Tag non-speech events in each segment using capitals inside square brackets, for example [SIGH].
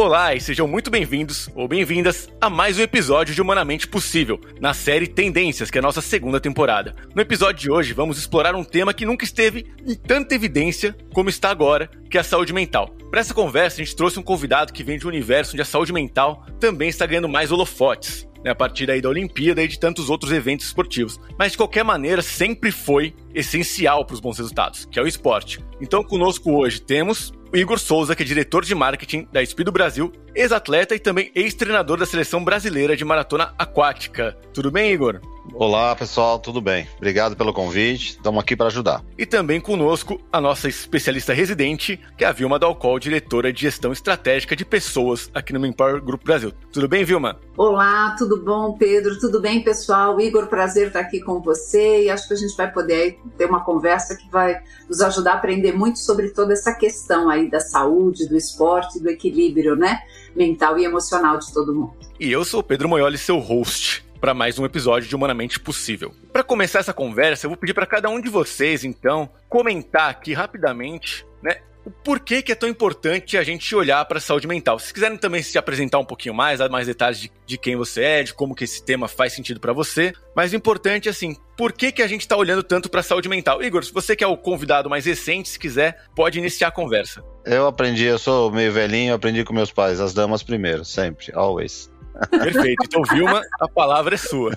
Olá e sejam muito bem-vindos ou bem-vindas a mais um episódio de Humanamente Possível, na série Tendências, que é a nossa segunda temporada. No episódio de hoje, vamos explorar um tema que nunca esteve em tanta evidência como está agora, que é a saúde mental. Para essa conversa, a gente trouxe um convidado que vem de um universo onde a saúde mental também está ganhando mais holofotes. Né, a partir aí da Olimpíada e de tantos outros eventos esportivos. Mas de qualquer maneira, sempre foi essencial para os bons resultados, que é o esporte. Então, conosco hoje temos o Igor Souza, que é diretor de marketing da Speed Brasil, ex-atleta e também ex-treinador da seleção brasileira de maratona aquática. Tudo bem, Igor? Olá, pessoal, tudo bem? Obrigado pelo convite. Estamos aqui para ajudar. E também conosco a nossa especialista residente, que é a Vilma Dalcol, diretora de gestão estratégica de pessoas aqui no Empower Grupo Brasil. Tudo bem, Vilma? Olá, tudo bom, Pedro? Tudo bem, pessoal? Igor, prazer estar aqui com você e acho que a gente vai poder ter uma conversa que vai nos ajudar a aprender muito sobre toda essa questão aí da saúde, do esporte, do equilíbrio, né? Mental e emocional de todo mundo. E eu sou o Pedro Moioli, seu host para mais um episódio de Humanamente Possível. Para começar essa conversa, eu vou pedir para cada um de vocês, então, comentar aqui rapidamente, né, o porquê que é tão importante a gente olhar para a saúde mental. Se quiserem também se apresentar um pouquinho mais, dar mais detalhes de, de quem você é, de como que esse tema faz sentido para você. Mas o importante, assim, por que, que a gente está olhando tanto para a saúde mental? Igor, se você que é o convidado mais recente, se quiser, pode iniciar a conversa. Eu aprendi, eu sou meio velhinho, aprendi com meus pais, as damas primeiro, sempre, always. Perfeito. Então, Vilma, a palavra é sua.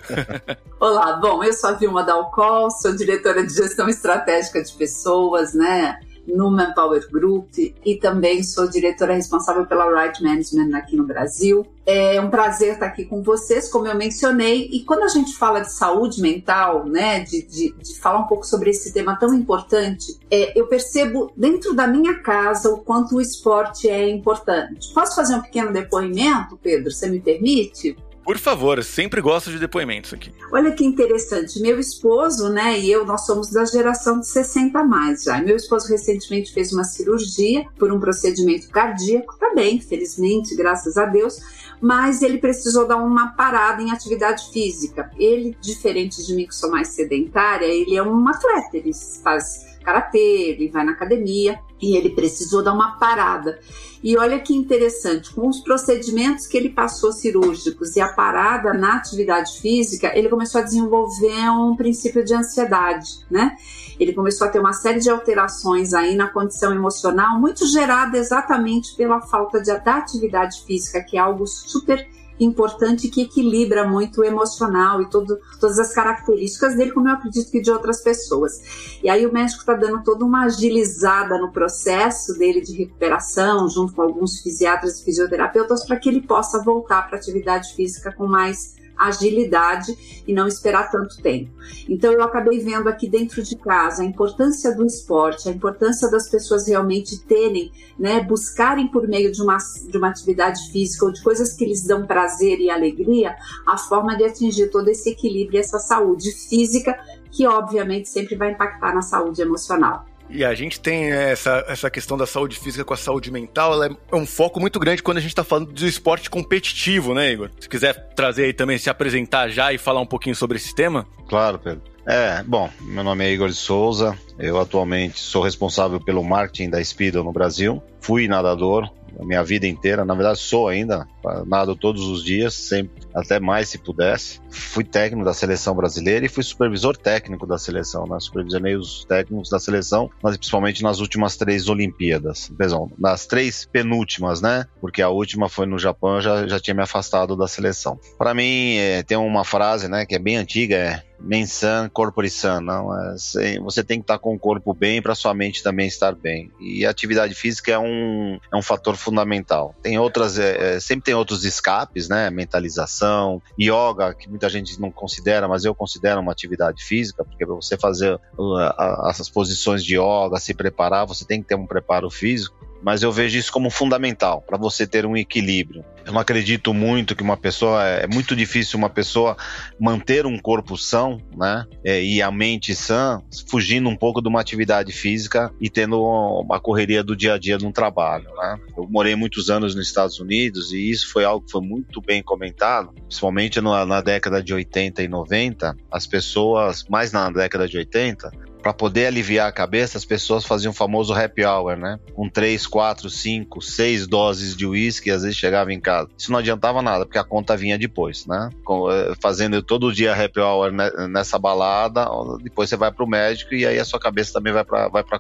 Olá, bom, eu sou a Vilma Dalcol, sou diretora de gestão estratégica de pessoas, né? No Manpower Group e também sou diretora responsável pela Right Management aqui no Brasil. É um prazer estar aqui com vocês, como eu mencionei. E quando a gente fala de saúde mental, né, de, de, de falar um pouco sobre esse tema tão importante, é, eu percebo dentro da minha casa o quanto o esporte é importante. Posso fazer um pequeno depoimento, Pedro? Você me permite? Por favor, sempre gosto de depoimentos aqui. Olha que interessante. Meu esposo, né, e eu, nós somos da geração de 60 a mais já. Meu esposo recentemente fez uma cirurgia por um procedimento cardíaco, tá bem, felizmente, graças a Deus, mas ele precisou dar uma parada em atividade física. Ele, diferente de mim, que sou mais sedentária, ele é um atleta, ele faz karatê, ele vai na academia e ele precisou dar uma parada. E olha que interessante, com os procedimentos que ele passou cirúrgicos e a parada na atividade física, ele começou a desenvolver um princípio de ansiedade, né? Ele começou a ter uma série de alterações aí na condição emocional, muito gerada exatamente pela falta de, da atividade física, que é algo super importante que equilibra muito o emocional e todo, todas as características dele, como eu acredito que de outras pessoas. E aí o médico está dando toda uma agilizada no processo dele de recuperação, junto com alguns fisiatras e fisioterapeutas, para que ele possa voltar para a atividade física com mais agilidade e não esperar tanto tempo. Então eu acabei vendo aqui dentro de casa a importância do esporte, a importância das pessoas realmente terem, né, buscarem por meio de uma, de uma atividade física ou de coisas que lhes dão prazer e alegria, a forma de atingir todo esse equilíbrio e essa saúde física que obviamente sempre vai impactar na saúde emocional. E a gente tem essa, essa questão da saúde física com a saúde mental, ela é um foco muito grande quando a gente está falando do esporte competitivo, né, Igor? Se quiser trazer aí também, se apresentar já e falar um pouquinho sobre esse tema. Claro, Pedro. É, bom, meu nome é Igor de Souza, eu atualmente sou responsável pelo marketing da Speedo no Brasil. Fui nadador, a minha vida inteira. Na verdade, sou ainda, nado todos os dias, sempre, até mais se pudesse. Fui técnico da seleção brasileira e fui supervisor técnico da seleção, né? Supervisionei os técnicos da seleção, mas principalmente nas últimas três Olimpíadas. Perdão, nas três penúltimas, né? Porque a última foi no Japão, eu já, já tinha me afastado da seleção. Para mim, é, tem uma frase, né, que é bem antiga, é mensan corpore san, não é? Você tem que estar com o corpo bem para sua mente também estar bem. E a atividade física é um, é um fator fundamental. Tem outras, é, é, sempre tem outros escapes, né? Mentalização, yoga, que muita gente não considera, mas eu considero uma atividade física, porque para você fazer uh, essas posições de yoga, se preparar, você tem que ter um preparo físico mas eu vejo isso como fundamental para você ter um equilíbrio. Eu não acredito muito que uma pessoa é muito difícil uma pessoa manter um corpo são, né, é, e a mente sã, fugindo um pouco de uma atividade física e tendo uma correria do dia a dia no trabalho, né? Eu morei muitos anos nos Estados Unidos e isso foi algo que foi muito bem comentado, principalmente na, na década de 80 e 90, as pessoas, mais na década de 80, para poder aliviar a cabeça, as pessoas faziam o famoso happy hour, né? Com três, quatro, cinco, seis doses de uísque, às vezes chegava em casa. Isso não adiantava nada, porque a conta vinha depois, né? Eh, fazendo todo dia happy hour nessa balada, depois você vai para o médico e aí a sua cabeça também vai para vai para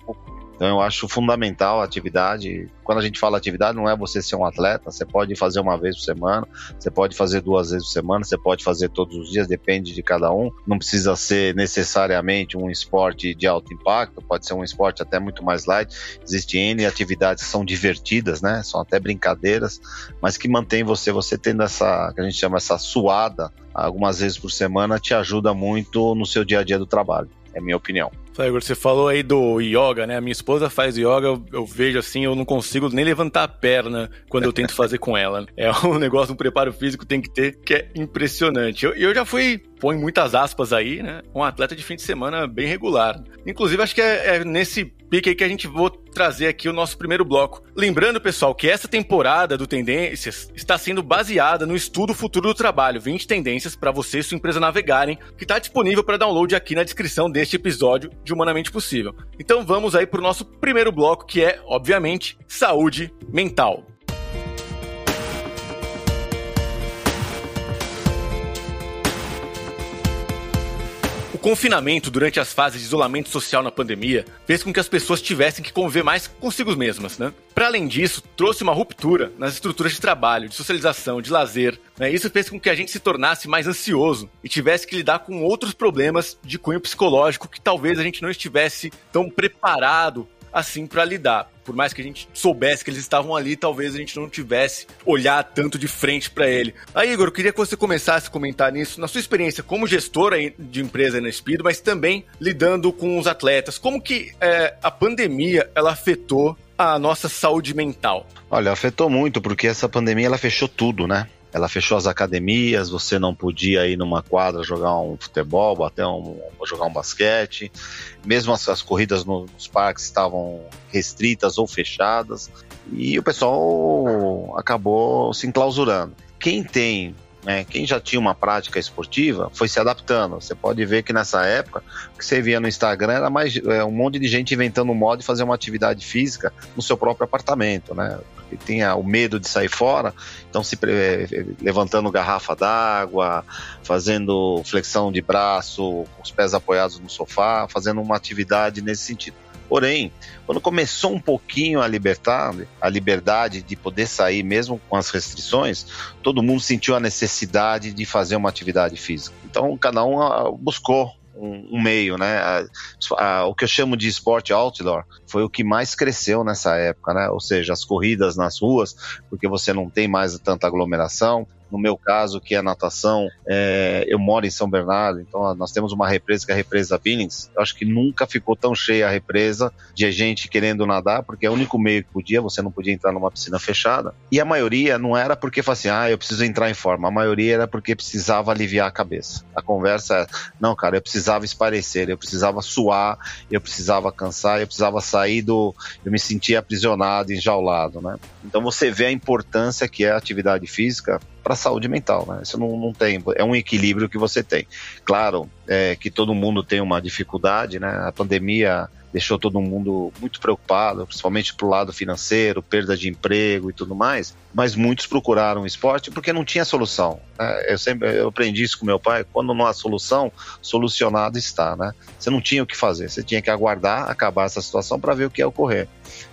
então eu acho fundamental a atividade. Quando a gente fala atividade, não é você ser um atleta, você pode fazer uma vez por semana, você pode fazer duas vezes por semana, você pode fazer todos os dias, depende de cada um. Não precisa ser necessariamente um esporte de alto impacto, pode ser um esporte até muito mais light. Existem N atividades que são divertidas, né? São até brincadeiras, mas que mantém você, você tendo essa, que a gente chama essa suada, algumas vezes por semana, te ajuda muito no seu dia a dia do trabalho. É minha opinião. Flávio, você falou aí do yoga, né? A minha esposa faz yoga, eu, eu, vejo assim, eu não consigo nem levantar a perna quando eu tento fazer com ela. É um negócio, um preparo físico tem que ter, que é impressionante. Eu, eu já fui, põe muitas aspas aí, né? Um atleta de fim de semana bem regular. Inclusive, acho que é, é nesse pique aí que a gente vou trazer aqui o nosso primeiro bloco. Lembrando, pessoal, que essa temporada do Tendências está sendo baseada no estudo Futuro do Trabalho, 20 tendências para você e sua empresa navegarem, que está disponível para download aqui na descrição deste episódio de Humanamente Possível. Então vamos aí para o nosso primeiro bloco, que é, obviamente, saúde mental. Confinamento durante as fases de isolamento social na pandemia fez com que as pessoas tivessem que conviver mais consigo mesmas, né? Para além disso, trouxe uma ruptura nas estruturas de trabalho, de socialização, de lazer. Né? Isso fez com que a gente se tornasse mais ansioso e tivesse que lidar com outros problemas de cunho psicológico que talvez a gente não estivesse tão preparado assim para lidar. Por mais que a gente soubesse que eles estavam ali, talvez a gente não tivesse olhar tanto de frente para ele. Aí, Igor, eu queria que você começasse a comentar nisso, na sua experiência como gestora de empresa na Speed, mas também lidando com os atletas. Como que é, a pandemia ela afetou a nossa saúde mental? Olha, afetou muito, porque essa pandemia ela fechou tudo, né? Ela fechou as academias, você não podia ir numa quadra jogar um futebol, bater um, jogar um basquete. Mesmo as, as corridas nos parques estavam restritas ou fechadas. E o pessoal acabou se enclausurando. Quem tem né, quem já tinha uma prática esportiva foi se adaptando. Você pode ver que nessa época, o que você via no Instagram era mais é, um monte de gente inventando um modo de fazer uma atividade física no seu próprio apartamento, né? Tinha o medo de sair fora, então se levantando garrafa d'água, fazendo flexão de braço, com os pés apoiados no sofá, fazendo uma atividade nesse sentido. Porém, quando começou um pouquinho a libertar, a liberdade de poder sair mesmo com as restrições, todo mundo sentiu a necessidade de fazer uma atividade física. Então, cada um ah, buscou um, um meio, né? A, a, o que eu chamo de esporte outdoor foi o que mais cresceu nessa época, né? Ou seja, as corridas nas ruas, porque você não tem mais tanta aglomeração, no meu caso, que é natação, é, eu moro em São Bernardo, então nós temos uma represa que é a represa Billings. Eu acho que nunca ficou tão cheia a represa de gente querendo nadar, porque é o único meio que podia, você não podia entrar numa piscina fechada. E a maioria não era porque assim, ah, eu preciso entrar em forma. A maioria era porque precisava aliviar a cabeça. A conversa é, não, cara, eu precisava esparecer, eu precisava suar, eu precisava cansar, eu precisava sair do. Eu me sentia aprisionado, enjaulado, né? Então você vê a importância que é a atividade física para a saúde mental, né? Isso não, não tem, é um equilíbrio que você tem. Claro é, que todo mundo tem uma dificuldade, né? A pandemia deixou todo mundo muito preocupado, principalmente pro lado financeiro, perda de emprego e tudo mais. Mas muitos procuraram o esporte porque não tinha solução. Né? Eu sempre eu aprendi isso com meu pai. Quando não há solução, solucionado está, né? Você não tinha o que fazer, você tinha que aguardar acabar essa situação para ver o que ia ocorrer.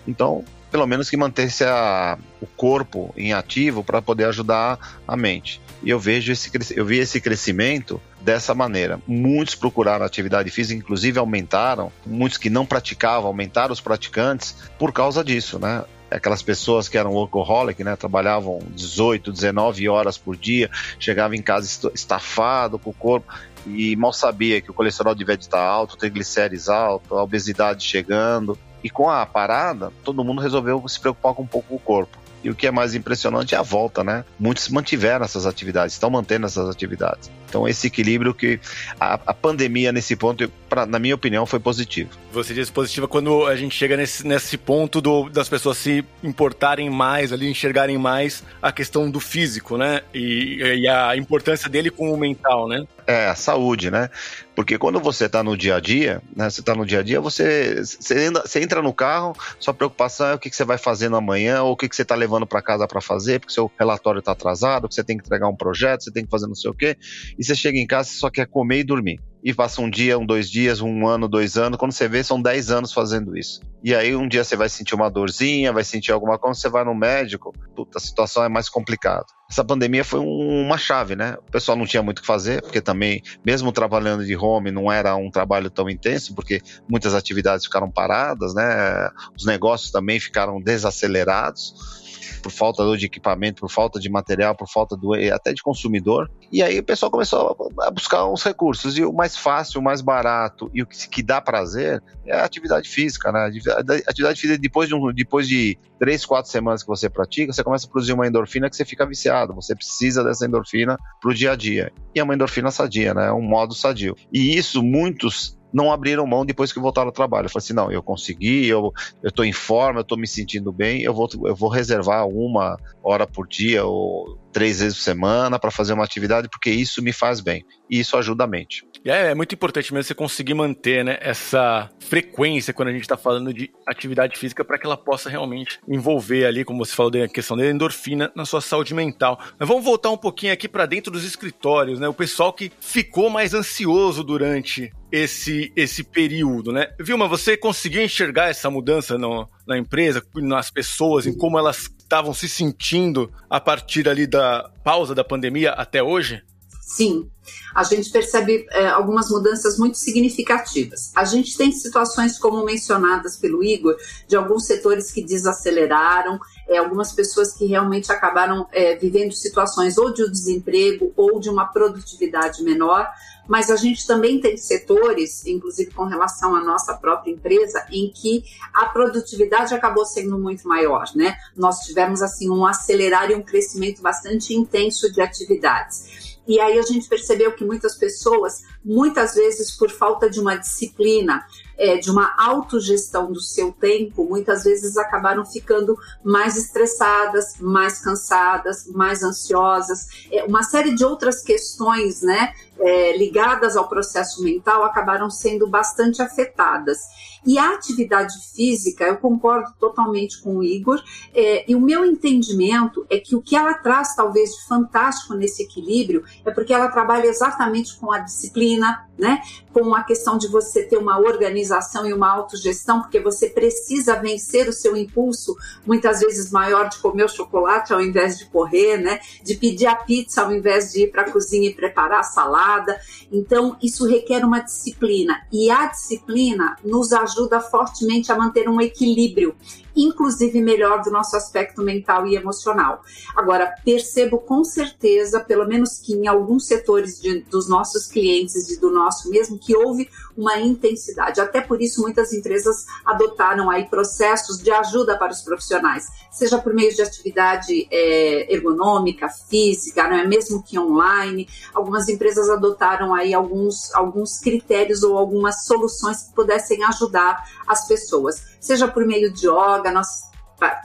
Então pelo menos que mantesse a, o corpo em ativo para poder ajudar a mente. E eu vejo esse eu vi esse crescimento dessa maneira. Muitos procuraram atividade física, inclusive aumentaram. Muitos que não praticavam aumentaram os praticantes por causa disso, né? aquelas pessoas que eram workaholic, né, trabalhavam 18, 19 horas por dia, chegavam em casa estafado com o corpo e mal sabia que o colesterol devia estar alto, triglicérides alto, a obesidade chegando. E com a parada, todo mundo resolveu se preocupar com um pouco o corpo. E o que é mais impressionante é a volta, né? Muitos mantiveram essas atividades, estão mantendo essas atividades. Então, esse equilíbrio que a, a pandemia, nesse ponto, pra, na minha opinião, foi positivo. Você diz positiva quando a gente chega nesse, nesse ponto do, das pessoas se importarem mais ali, enxergarem mais a questão do físico, né? E, e a importância dele com o mental, né? É, a saúde, né? Porque quando você está no dia a dia, né? Você está no dia a dia, você, você, entra no carro, sua preocupação é o que, que você vai fazer no amanhã, ou o que, que você está levando para casa para fazer, porque seu relatório está atrasado, que você tem que entregar um projeto, você tem que fazer não sei o quê, e você chega em casa e só quer comer e dormir e passa um dia, um, dois dias, um ano, dois anos. Quando você vê, são dez anos fazendo isso. E aí um dia você vai sentir uma dorzinha, vai sentir alguma coisa, você vai no médico, puta, a situação é mais complicada. Essa pandemia foi um, uma chave, né? O pessoal não tinha muito o que fazer, porque também, mesmo trabalhando de home, não era um trabalho tão intenso, porque muitas atividades ficaram paradas, né? Os negócios também ficaram desacelerados por falta de equipamento, por falta de material, por falta do, até de consumidor. E aí o pessoal começou a buscar uns recursos. E o mais fácil, o mais barato e o que, que dá prazer é a atividade física. Né? A atividade física, depois de, um, depois de três, quatro semanas que você pratica, você começa a produzir uma endorfina que você fica viciado. Você precisa dessa endorfina para o dia a dia. E é uma endorfina sadia, né? é um modo sadio. E isso muitos não abriram mão depois que voltaram ao trabalho. Eu falei assim, não, eu consegui, eu estou em forma, eu estou me sentindo bem, eu vou, eu vou reservar uma hora por dia ou três vezes por semana para fazer uma atividade, porque isso me faz bem. E isso ajuda a mente. É, é muito importante mesmo você conseguir manter né, essa frequência quando a gente está falando de atividade física para que ela possa realmente envolver ali, como você falou, da questão da endorfina na sua saúde mental. Mas vamos voltar um pouquinho aqui para dentro dos escritórios, né? O pessoal que ficou mais ansioso durante esse, esse período, né? Vilma, você conseguiu enxergar essa mudança no, na empresa, nas pessoas, em como elas estavam se sentindo a partir ali da pausa da pandemia até hoje? Sim, a gente percebe é, algumas mudanças muito significativas. A gente tem situações, como mencionadas pelo Igor, de alguns setores que desaceleraram, é, algumas pessoas que realmente acabaram é, vivendo situações ou de desemprego ou de uma produtividade menor, mas a gente também tem setores, inclusive com relação à nossa própria empresa, em que a produtividade acabou sendo muito maior, né? Nós tivemos assim um acelerar e um crescimento bastante intenso de atividades. E aí a gente percebeu que muitas pessoas, muitas vezes por falta de uma disciplina, é, de uma autogestão do seu tempo, muitas vezes acabaram ficando mais estressadas, mais cansadas, mais ansiosas. É, uma série de outras questões, né, é, ligadas ao processo mental acabaram sendo bastante afetadas. E a atividade física, eu concordo totalmente com o Igor, é, e o meu entendimento é que o que ela traz, talvez, de fantástico nesse equilíbrio é porque ela trabalha exatamente com a disciplina, né? Com a questão de você ter uma organização e uma autogestão, porque você precisa vencer o seu impulso, muitas vezes maior, de comer o chocolate ao invés de correr, né? De pedir a pizza ao invés de ir para a cozinha e preparar a salada. Então, isso requer uma disciplina. E a disciplina nos ajuda fortemente a manter um equilíbrio inclusive melhor do nosso aspecto mental e emocional. Agora, percebo com certeza, pelo menos que em alguns setores de, dos nossos clientes e do nosso mesmo, que houve uma intensidade. Até por isso, muitas empresas adotaram aí processos de ajuda para os profissionais, seja por meio de atividade é, ergonômica, física, não é mesmo que online. Algumas empresas adotaram aí alguns, alguns critérios ou algumas soluções que pudessem ajudar as pessoas, seja por meio de yoga, nós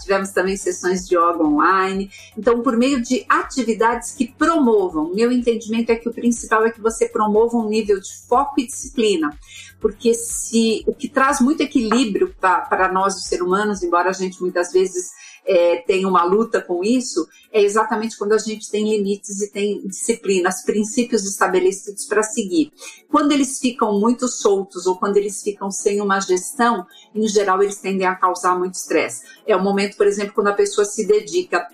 tivemos também sessões de yoga online. Então, por meio de atividades que promovam, meu entendimento é que o principal é que você promova um nível de foco e disciplina, porque se o que traz muito equilíbrio para nós, os seres humanos, embora a gente muitas vezes é, tem uma luta com isso, é exatamente quando a gente tem limites e tem disciplinas, princípios estabelecidos para seguir. Quando eles ficam muito soltos ou quando eles ficam sem uma gestão, em geral eles tendem a causar muito estresse. É o momento, por exemplo, quando a pessoa se dedica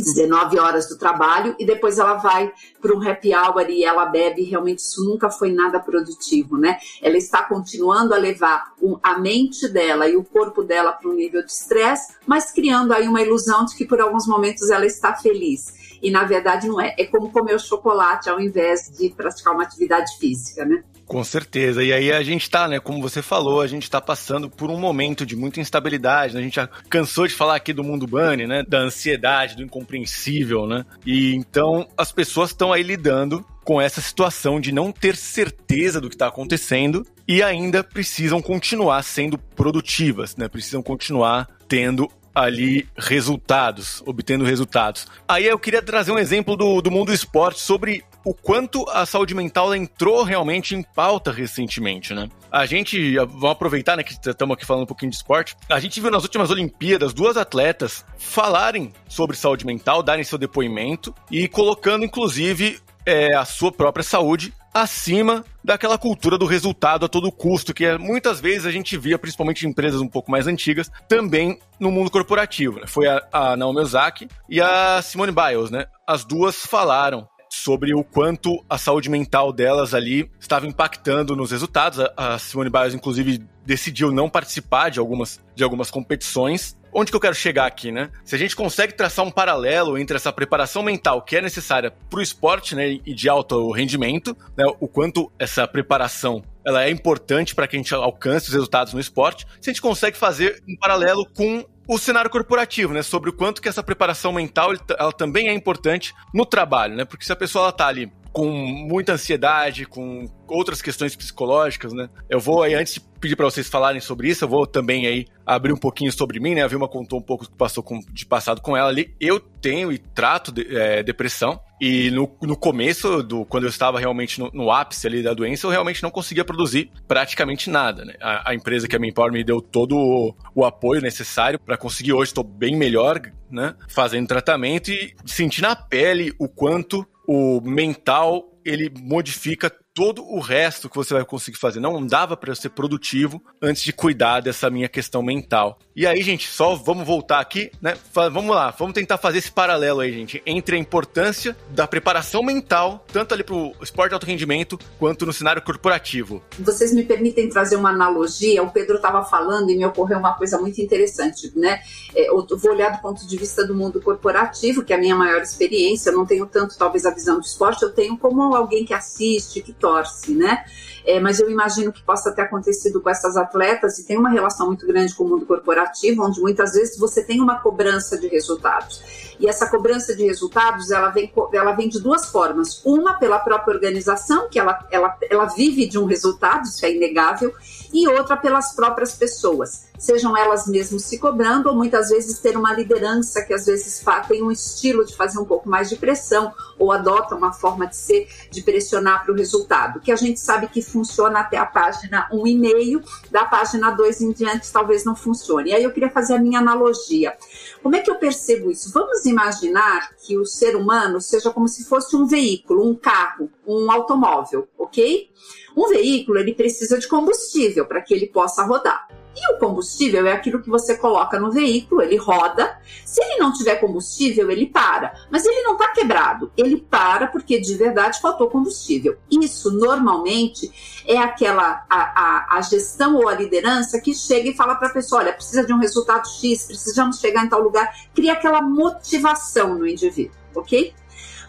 19 horas do trabalho e depois ela vai para um happy hour e ela bebe. Realmente, isso nunca foi nada produtivo, né? Ela está continuando a levar a mente dela e o corpo dela para um nível de estresse, mas criando aí uma ilusão de que por alguns momentos ela está feliz. E na verdade não é. É como comer o chocolate ao invés de praticar uma atividade física, né? Com certeza. E aí a gente tá, né, como você falou, a gente tá passando por um momento de muita instabilidade, né? A gente já cansou de falar aqui do mundo bunny, né, da ansiedade, do incompreensível, né? E então as pessoas estão aí lidando com essa situação de não ter certeza do que está acontecendo e ainda precisam continuar sendo produtivas, né? Precisam continuar tendo ali resultados, obtendo resultados. Aí eu queria trazer um exemplo do, do mundo do esporte sobre o quanto a saúde mental entrou realmente em pauta recentemente, né? A gente, vamos aproveitar, né, que estamos aqui falando um pouquinho de esporte, a gente viu nas últimas Olimpíadas duas atletas falarem sobre saúde mental, darem seu depoimento e colocando, inclusive, é, a sua própria saúde acima daquela cultura do resultado a todo custo, que é, muitas vezes a gente via, principalmente em empresas um pouco mais antigas, também no mundo corporativo. Né? Foi a, a Naomi Osaka e a Simone Biles, né? As duas falaram sobre o quanto a saúde mental delas ali estava impactando nos resultados. A, Simone Biles, inclusive, decidiu não participar de algumas, de algumas competições onde que eu quero chegar aqui, né? Se a gente consegue traçar um paralelo entre essa preparação mental que é necessária para o esporte, né, e de alto rendimento, né, o quanto essa preparação ela é importante para que a gente alcance os resultados no esporte, se a gente consegue fazer um paralelo com o cenário corporativo, né, sobre o quanto que essa preparação mental ela também é importante no trabalho, né? Porque se a pessoa está ali com muita ansiedade, com outras questões psicológicas, né? Eu vou aí, antes de pedir para vocês falarem sobre isso, eu vou também aí abrir um pouquinho sobre mim, né? A Vilma contou um pouco do que passou com, de passado com ela ali. Eu tenho e trato de, é, depressão. E no, no começo, do, quando eu estava realmente no, no, ápice ali da doença, eu realmente não conseguia produzir praticamente nada, né? A, a empresa que é a Empower me deu todo o, o apoio necessário para conseguir hoje, estou bem melhor, né? Fazendo tratamento e sentir na pele o quanto o mental ele modifica todo o resto que você vai conseguir fazer. Não dava para ser produtivo antes de cuidar dessa minha questão mental. E aí, gente, só vamos voltar aqui, né? Vamos lá, vamos tentar fazer esse paralelo aí, gente, entre a importância da preparação mental, tanto ali para o esporte de alto rendimento, quanto no cenário corporativo. Vocês me permitem trazer uma analogia? O Pedro estava falando e me ocorreu uma coisa muito interessante, né? É, eu vou olhar do ponto de vista do mundo corporativo, que é a minha maior experiência. Eu não tenho tanto, talvez, a visão do esporte, eu tenho como alguém que assiste, que torce, né? É, mas eu imagino que possa ter acontecido com essas atletas e tem uma relação muito grande com o mundo corporativo, onde muitas vezes você tem uma cobrança de resultados. E essa cobrança de resultados, ela vem, ela vem de duas formas. Uma, pela própria organização, que ela, ela, ela vive de um resultado, isso é inegável, e outra pelas próprias pessoas, sejam elas mesmas se cobrando ou muitas vezes ter uma liderança que às vezes tem um estilo de fazer um pouco mais de pressão ou adota uma forma de ser de pressionar para o resultado, que a gente sabe que funciona até a página 1,5, da página 2 em diante talvez não funcione. E aí eu queria fazer a minha analogia. Como é que eu percebo isso? Vamos imaginar que o ser humano seja como se fosse um veículo, um carro, um automóvel, ok? Um veículo ele precisa de combustível para que ele possa rodar. E o combustível é aquilo que você coloca no veículo, ele roda. Se ele não tiver combustível, ele para. Mas ele não está quebrado, ele para porque de verdade faltou combustível. Isso normalmente é aquela a, a, a gestão ou a liderança que chega e fala para a pessoa: olha, precisa de um resultado X, precisamos chegar em tal lugar, cria aquela motivação no indivíduo, ok?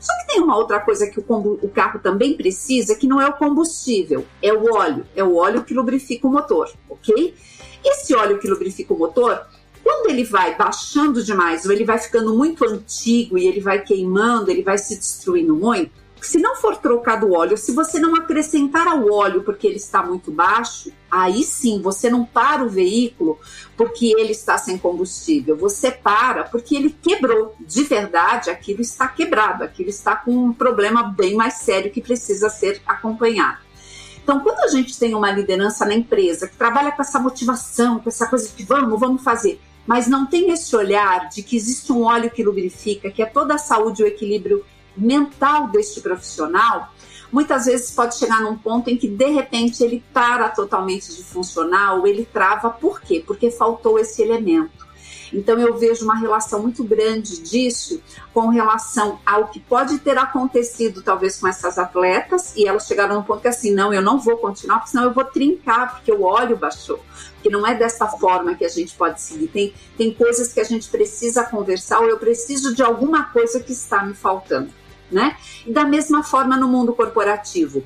Só que tem uma outra coisa que o, o, carro também precisa, que não é o combustível, é o óleo. É o óleo que lubrifica o motor, ok? Esse óleo que lubrifica o motor, quando ele vai baixando demais ou ele vai ficando muito antigo e ele vai queimando, ele vai se destruindo muito, se não for trocado o óleo, se você não acrescentar ao óleo porque ele está muito baixo, aí sim você não para o veículo porque ele está sem combustível. Você para porque ele quebrou. De verdade, aquilo está quebrado, aquilo está com um problema bem mais sério que precisa ser acompanhado. Então, quando a gente tem uma liderança na empresa que trabalha com essa motivação, com essa coisa de vamos, vamos fazer, mas não tem esse olhar de que existe um óleo que lubrifica, que é toda a saúde e o equilíbrio mental deste profissional, muitas vezes pode chegar num ponto em que de repente ele para totalmente de funcionar ou ele trava. Por quê? Porque faltou esse elemento. Então eu vejo uma relação muito grande disso com relação ao que pode ter acontecido talvez com essas atletas e elas chegaram num ponto que assim, não, eu não vou continuar, porque senão eu vou trincar, porque o óleo baixou. Porque não é dessa forma que a gente pode seguir. Tem, tem coisas que a gente precisa conversar ou eu preciso de alguma coisa que está me faltando. Né? E da mesma forma no mundo corporativo.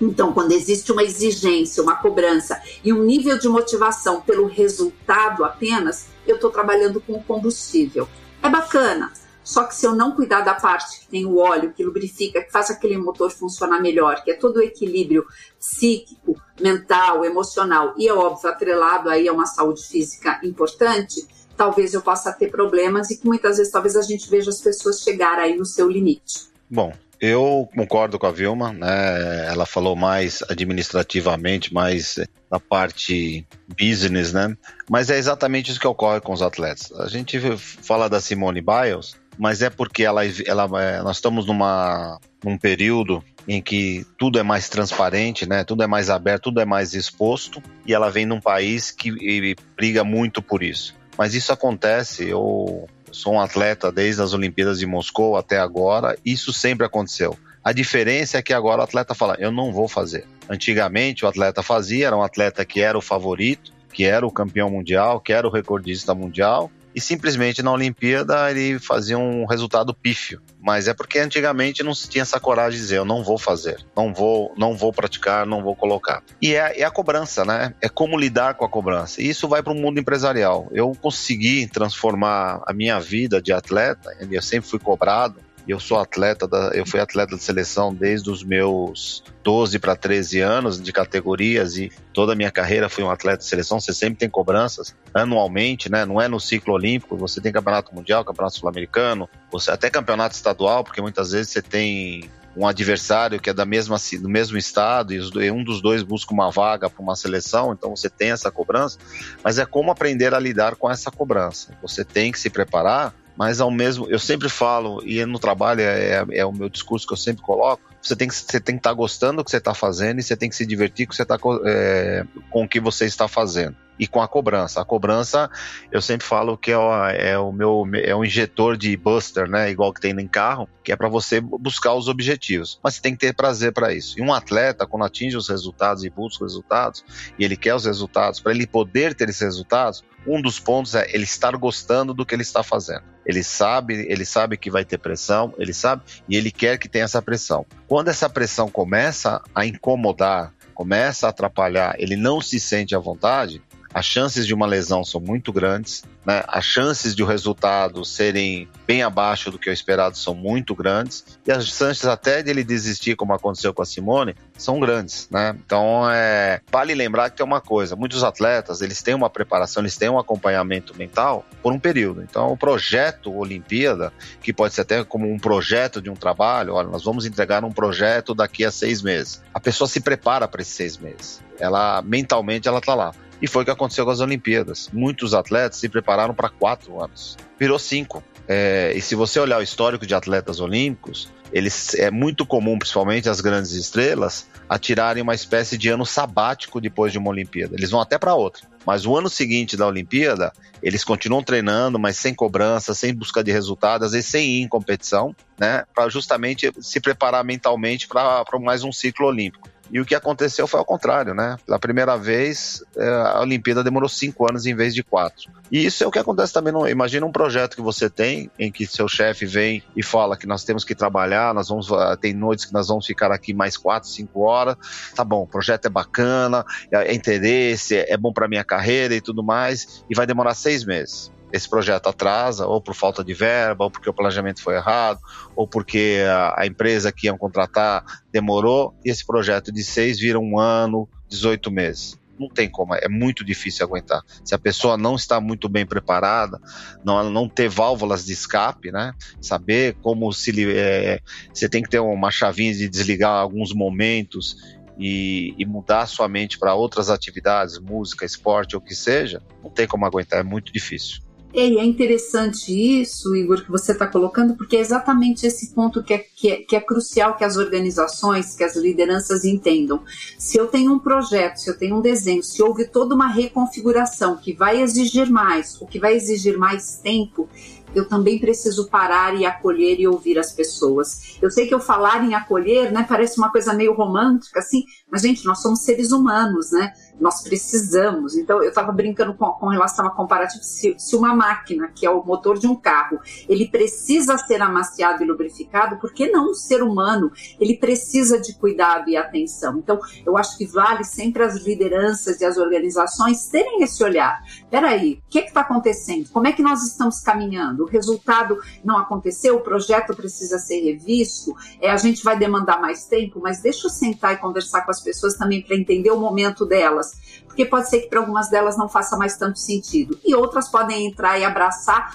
Então, quando existe uma exigência, uma cobrança e um nível de motivação pelo resultado apenas, eu estou trabalhando com combustível. É bacana, Só que se eu não cuidar da parte que tem o óleo, que lubrifica, que faz aquele motor funcionar melhor, que é todo o equilíbrio psíquico, mental, emocional e, é óbvio, atrelado aí a uma saúde física importante, talvez eu possa ter problemas e que muitas vezes talvez a gente veja as pessoas chegar aí no seu limite. Bom, eu concordo com a Vilma, né? Ela falou mais administrativamente, mais na parte business, né? Mas é exatamente isso que ocorre com os atletas. A gente fala da Simone Biles, mas é porque ela, ela, é, nós estamos numa, num período em que tudo é mais transparente, né? Tudo é mais aberto, tudo é mais exposto, e ela vem num país que briga muito por isso. Mas isso acontece, eu sou um atleta desde as Olimpíadas de Moscou até agora, isso sempre aconteceu. A diferença é que agora o atleta fala: eu não vou fazer. Antigamente o atleta fazia, era um atleta que era o favorito, que era o campeão mundial, que era o recordista mundial, e simplesmente na Olimpíada ele fazia um resultado pífio. Mas é porque antigamente não se tinha essa coragem de dizer eu não vou fazer, não vou, não vou praticar, não vou colocar. E é, é a cobrança, né? É como lidar com a cobrança. E isso vai para o mundo empresarial. Eu consegui transformar a minha vida de atleta, eu sempre fui cobrado, eu sou atleta, da, eu fui atleta de seleção desde os meus 12 para 13 anos de categorias e toda a minha carreira fui um atleta de seleção. Você sempre tem cobranças anualmente, né? Não é no ciclo olímpico, você tem campeonato mundial, campeonato sul-americano, você até campeonato estadual, porque muitas vezes você tem um adversário que é da mesma, do mesmo estado e um dos dois busca uma vaga para uma seleção, então você tem essa cobrança, mas é como aprender a lidar com essa cobrança. Você tem que se preparar mas ao mesmo, eu sempre falo, e no trabalho é, é, o meu discurso que eu sempre coloco, você tem que você tem que estar tá gostando do que você está fazendo e você tem que se divertir com, você tá, é, com o que você está fazendo e com a cobrança. A cobrança, eu sempre falo que é o, é o meu é um injetor de buster, né, igual que tem em carro, que é para você buscar os objetivos. Mas você tem que ter prazer para isso. E um atleta, quando atinge os resultados e busca os resultados, e ele quer os resultados, para ele poder ter esses resultados, um dos pontos é ele estar gostando do que ele está fazendo. Ele sabe, ele sabe que vai ter pressão, ele sabe e ele quer que tenha essa pressão. Quando essa pressão começa a incomodar, começa a atrapalhar, ele não se sente à vontade, as chances de uma lesão são muito grandes, né? as chances de o resultado serem bem abaixo do que o esperado são muito grandes, e as chances até de ele desistir, como aconteceu com a Simone, são grandes. Né? Então, é, vale lembrar que tem uma coisa: muitos atletas eles têm uma preparação, eles têm um acompanhamento mental por um período. Então, o projeto Olimpíada, que pode ser até como um projeto de um trabalho, olha, nós vamos entregar um projeto daqui a seis meses. A pessoa se prepara para esses seis meses. Ela mentalmente ela está lá. E foi o que aconteceu com as Olimpíadas. Muitos atletas se prepararam para quatro anos. Virou cinco. É, e se você olhar o histórico de atletas olímpicos, eles é muito comum, principalmente as grandes estrelas, atirarem uma espécie de ano sabático depois de uma Olimpíada. Eles vão até para outra. Mas o ano seguinte da Olimpíada, eles continuam treinando, mas sem cobrança, sem busca de resultados, às vezes sem ir em competição, né? Para justamente se preparar mentalmente para mais um ciclo olímpico. E o que aconteceu foi ao contrário, né? Pela primeira vez, é, a Olimpíada demorou cinco anos em vez de quatro. E isso é o que acontece também. No, imagina um projeto que você tem, em que seu chefe vem e fala que nós temos que trabalhar, nós vamos, ah, tem noites que nós vamos ficar aqui mais quatro, cinco horas. Tá bom, o projeto é bacana, é, é interesse, é bom para minha carreira e tudo mais, e vai demorar seis meses esse projeto atrasa, ou por falta de verba, ou porque o planejamento foi errado, ou porque a, a empresa que iam contratar demorou, e esse projeto de seis vira um ano, 18 meses não tem como, é muito difícil aguentar. Se a pessoa não está muito bem preparada, não, não ter válvulas de escape, né? Saber como se é, você tem que ter uma chavinha de desligar alguns momentos e, e mudar sua mente para outras atividades, música, esporte, ou o que seja, não tem como aguentar, é muito difícil. E é interessante isso, Igor, que você está colocando, porque é exatamente esse ponto que é, que, é, que é crucial que as organizações, que as lideranças entendam. Se eu tenho um projeto, se eu tenho um desenho, se houve toda uma reconfiguração que vai exigir mais, o que vai exigir mais tempo, eu também preciso parar e acolher e ouvir as pessoas. Eu sei que eu falar em acolher, né, parece uma coisa meio romântica, assim, mas, gente, nós somos seres humanos, né? Nós precisamos. Então, eu estava brincando com, com, relação a comparativo. Se, se, uma máquina, que é o motor de um carro, ele precisa ser amaciado e lubrificado, por que não um ser humano? Ele precisa de cuidado e atenção. Então, eu acho que vale sempre as lideranças e as organizações terem esse olhar. Peraí, o que está acontecendo? Como é que nós estamos caminhando? O resultado não aconteceu, o projeto precisa ser revisto, é, a gente vai demandar mais tempo, mas deixa eu sentar e conversar com as pessoas também para entender o momento delas. Porque pode ser que para algumas delas não faça mais tanto sentido. E outras podem entrar e abraçar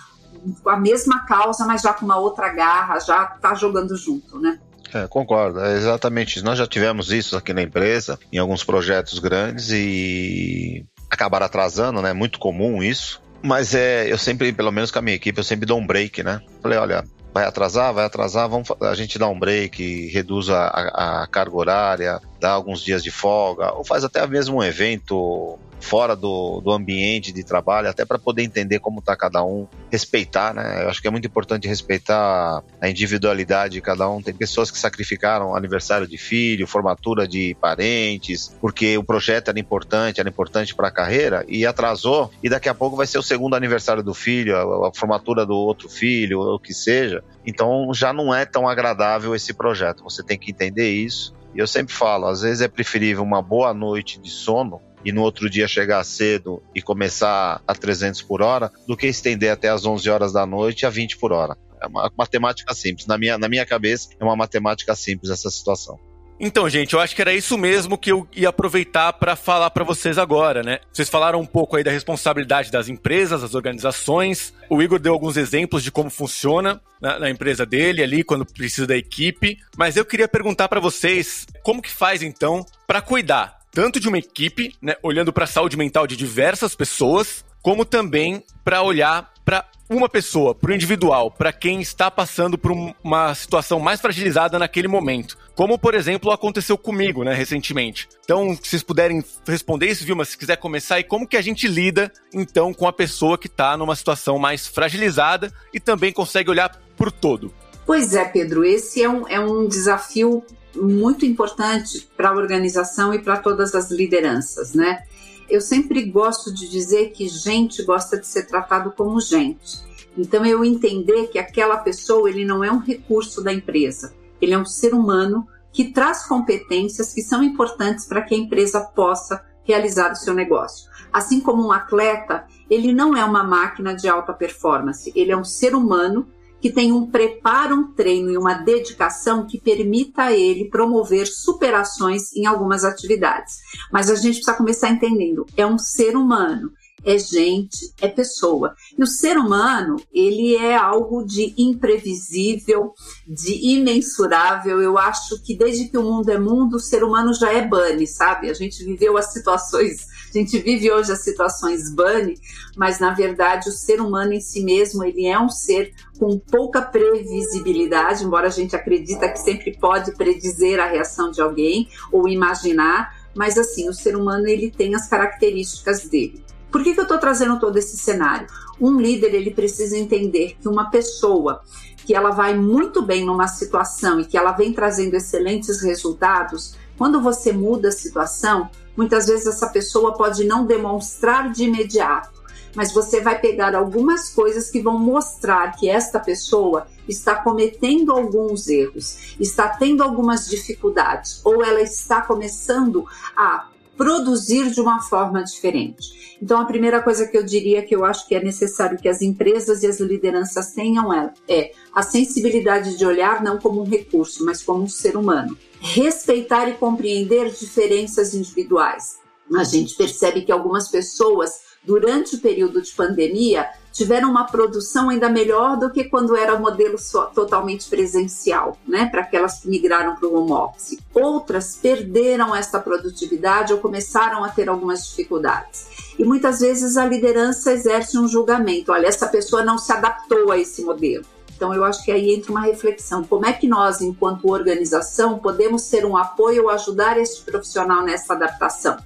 a mesma causa, mas já com uma outra garra, já tá jogando junto, né? É, concordo, é exatamente isso. Nós já tivemos isso aqui na empresa, em alguns projetos grandes e acabaram atrasando, né? Muito comum isso. Mas é, eu sempre, pelo menos com a minha equipe, eu sempre dou um break, né? Falei, olha, vai atrasar, vai atrasar, vamos a gente dá um break, reduz a, a, carga horária, dá alguns dias de folga, ou faz até mesmo um evento fora do, do ambiente de trabalho, até para poder entender como está cada um, respeitar, né? Eu acho que é muito importante respeitar a individualidade de cada um. Tem pessoas que sacrificaram aniversário de filho, formatura de parentes, porque o projeto era importante, era importante para a carreira e atrasou, e daqui a pouco vai ser o segundo aniversário do filho, a, a formatura do outro filho, ou o que seja. Então já não é tão agradável esse projeto. Você tem que entender isso. E eu sempre falo, às vezes é preferível uma boa noite de sono e no outro dia chegar cedo e começar a 300 por hora, do que estender até as 11 horas da noite a 20 por hora. É uma matemática simples. Na minha, na minha cabeça, é uma matemática simples essa situação. Então, gente, eu acho que era isso mesmo que eu ia aproveitar para falar para vocês agora, né? Vocês falaram um pouco aí da responsabilidade das empresas, das organizações. O Igor deu alguns exemplos de como funciona na, na empresa dele ali quando precisa da equipe. Mas eu queria perguntar para vocês como que faz então para cuidar tanto de uma equipe, né, olhando para a saúde mental de diversas pessoas, como também para olhar para uma pessoa, para o individual, para quem está passando por uma situação mais fragilizada naquele momento. Como, por exemplo, aconteceu comigo, né, recentemente. Então, se vocês puderem responder isso, Vilma, se quiser começar, e como que a gente lida, então, com a pessoa que está numa situação mais fragilizada e também consegue olhar por todo? Pois é, Pedro, esse é um, é um desafio muito importante para a organização e para todas as lideranças, né? Eu sempre gosto de dizer que gente gosta de ser tratado como gente. Então eu entender que aquela pessoa ele não é um recurso da empresa, ele é um ser humano que traz competências que são importantes para que a empresa possa realizar o seu negócio. Assim como um atleta, ele não é uma máquina de alta performance, ele é um ser humano que tem um preparo, um treino e uma dedicação que permita a ele promover superações em algumas atividades. Mas a gente precisa começar entendendo, é um ser humano, é gente, é pessoa. E o ser humano, ele é algo de imprevisível, de imensurável. Eu acho que desde que o mundo é mundo, o ser humano já é bunny, sabe? A gente viveu as situações, gente vive hoje as situações bunny, mas na verdade o ser humano em si mesmo, ele é um ser com pouca previsibilidade, embora a gente acredita que sempre pode predizer a reação de alguém ou imaginar, mas assim, o ser humano ele tem as características dele. Por que, que eu estou trazendo todo esse cenário? Um líder ele precisa entender que uma pessoa que ela vai muito bem numa situação e que ela vem trazendo excelentes resultados, quando você muda a situação, muitas vezes essa pessoa pode não demonstrar de imediato, mas você vai pegar algumas coisas que vão mostrar que esta pessoa está cometendo alguns erros, está tendo algumas dificuldades, ou ela está começando a produzir de uma forma diferente. Então, a primeira coisa que eu diria que eu acho que é necessário que as empresas e as lideranças tenham é, é a sensibilidade de olhar não como um recurso, mas como um ser humano. Respeitar e compreender diferenças individuais. A gente percebe que algumas pessoas durante o período de pandemia, tiveram uma produção ainda melhor do que quando era o modelo só, totalmente presencial, né? Para aquelas que migraram para o home office. Outras perderam essa produtividade ou começaram a ter algumas dificuldades. E muitas vezes a liderança exerce um julgamento: olha, essa pessoa não se adaptou a esse modelo. Então, eu acho que aí entra uma reflexão: como é que nós, enquanto organização, podemos ser um apoio ou ajudar esse profissional nessa adaptação?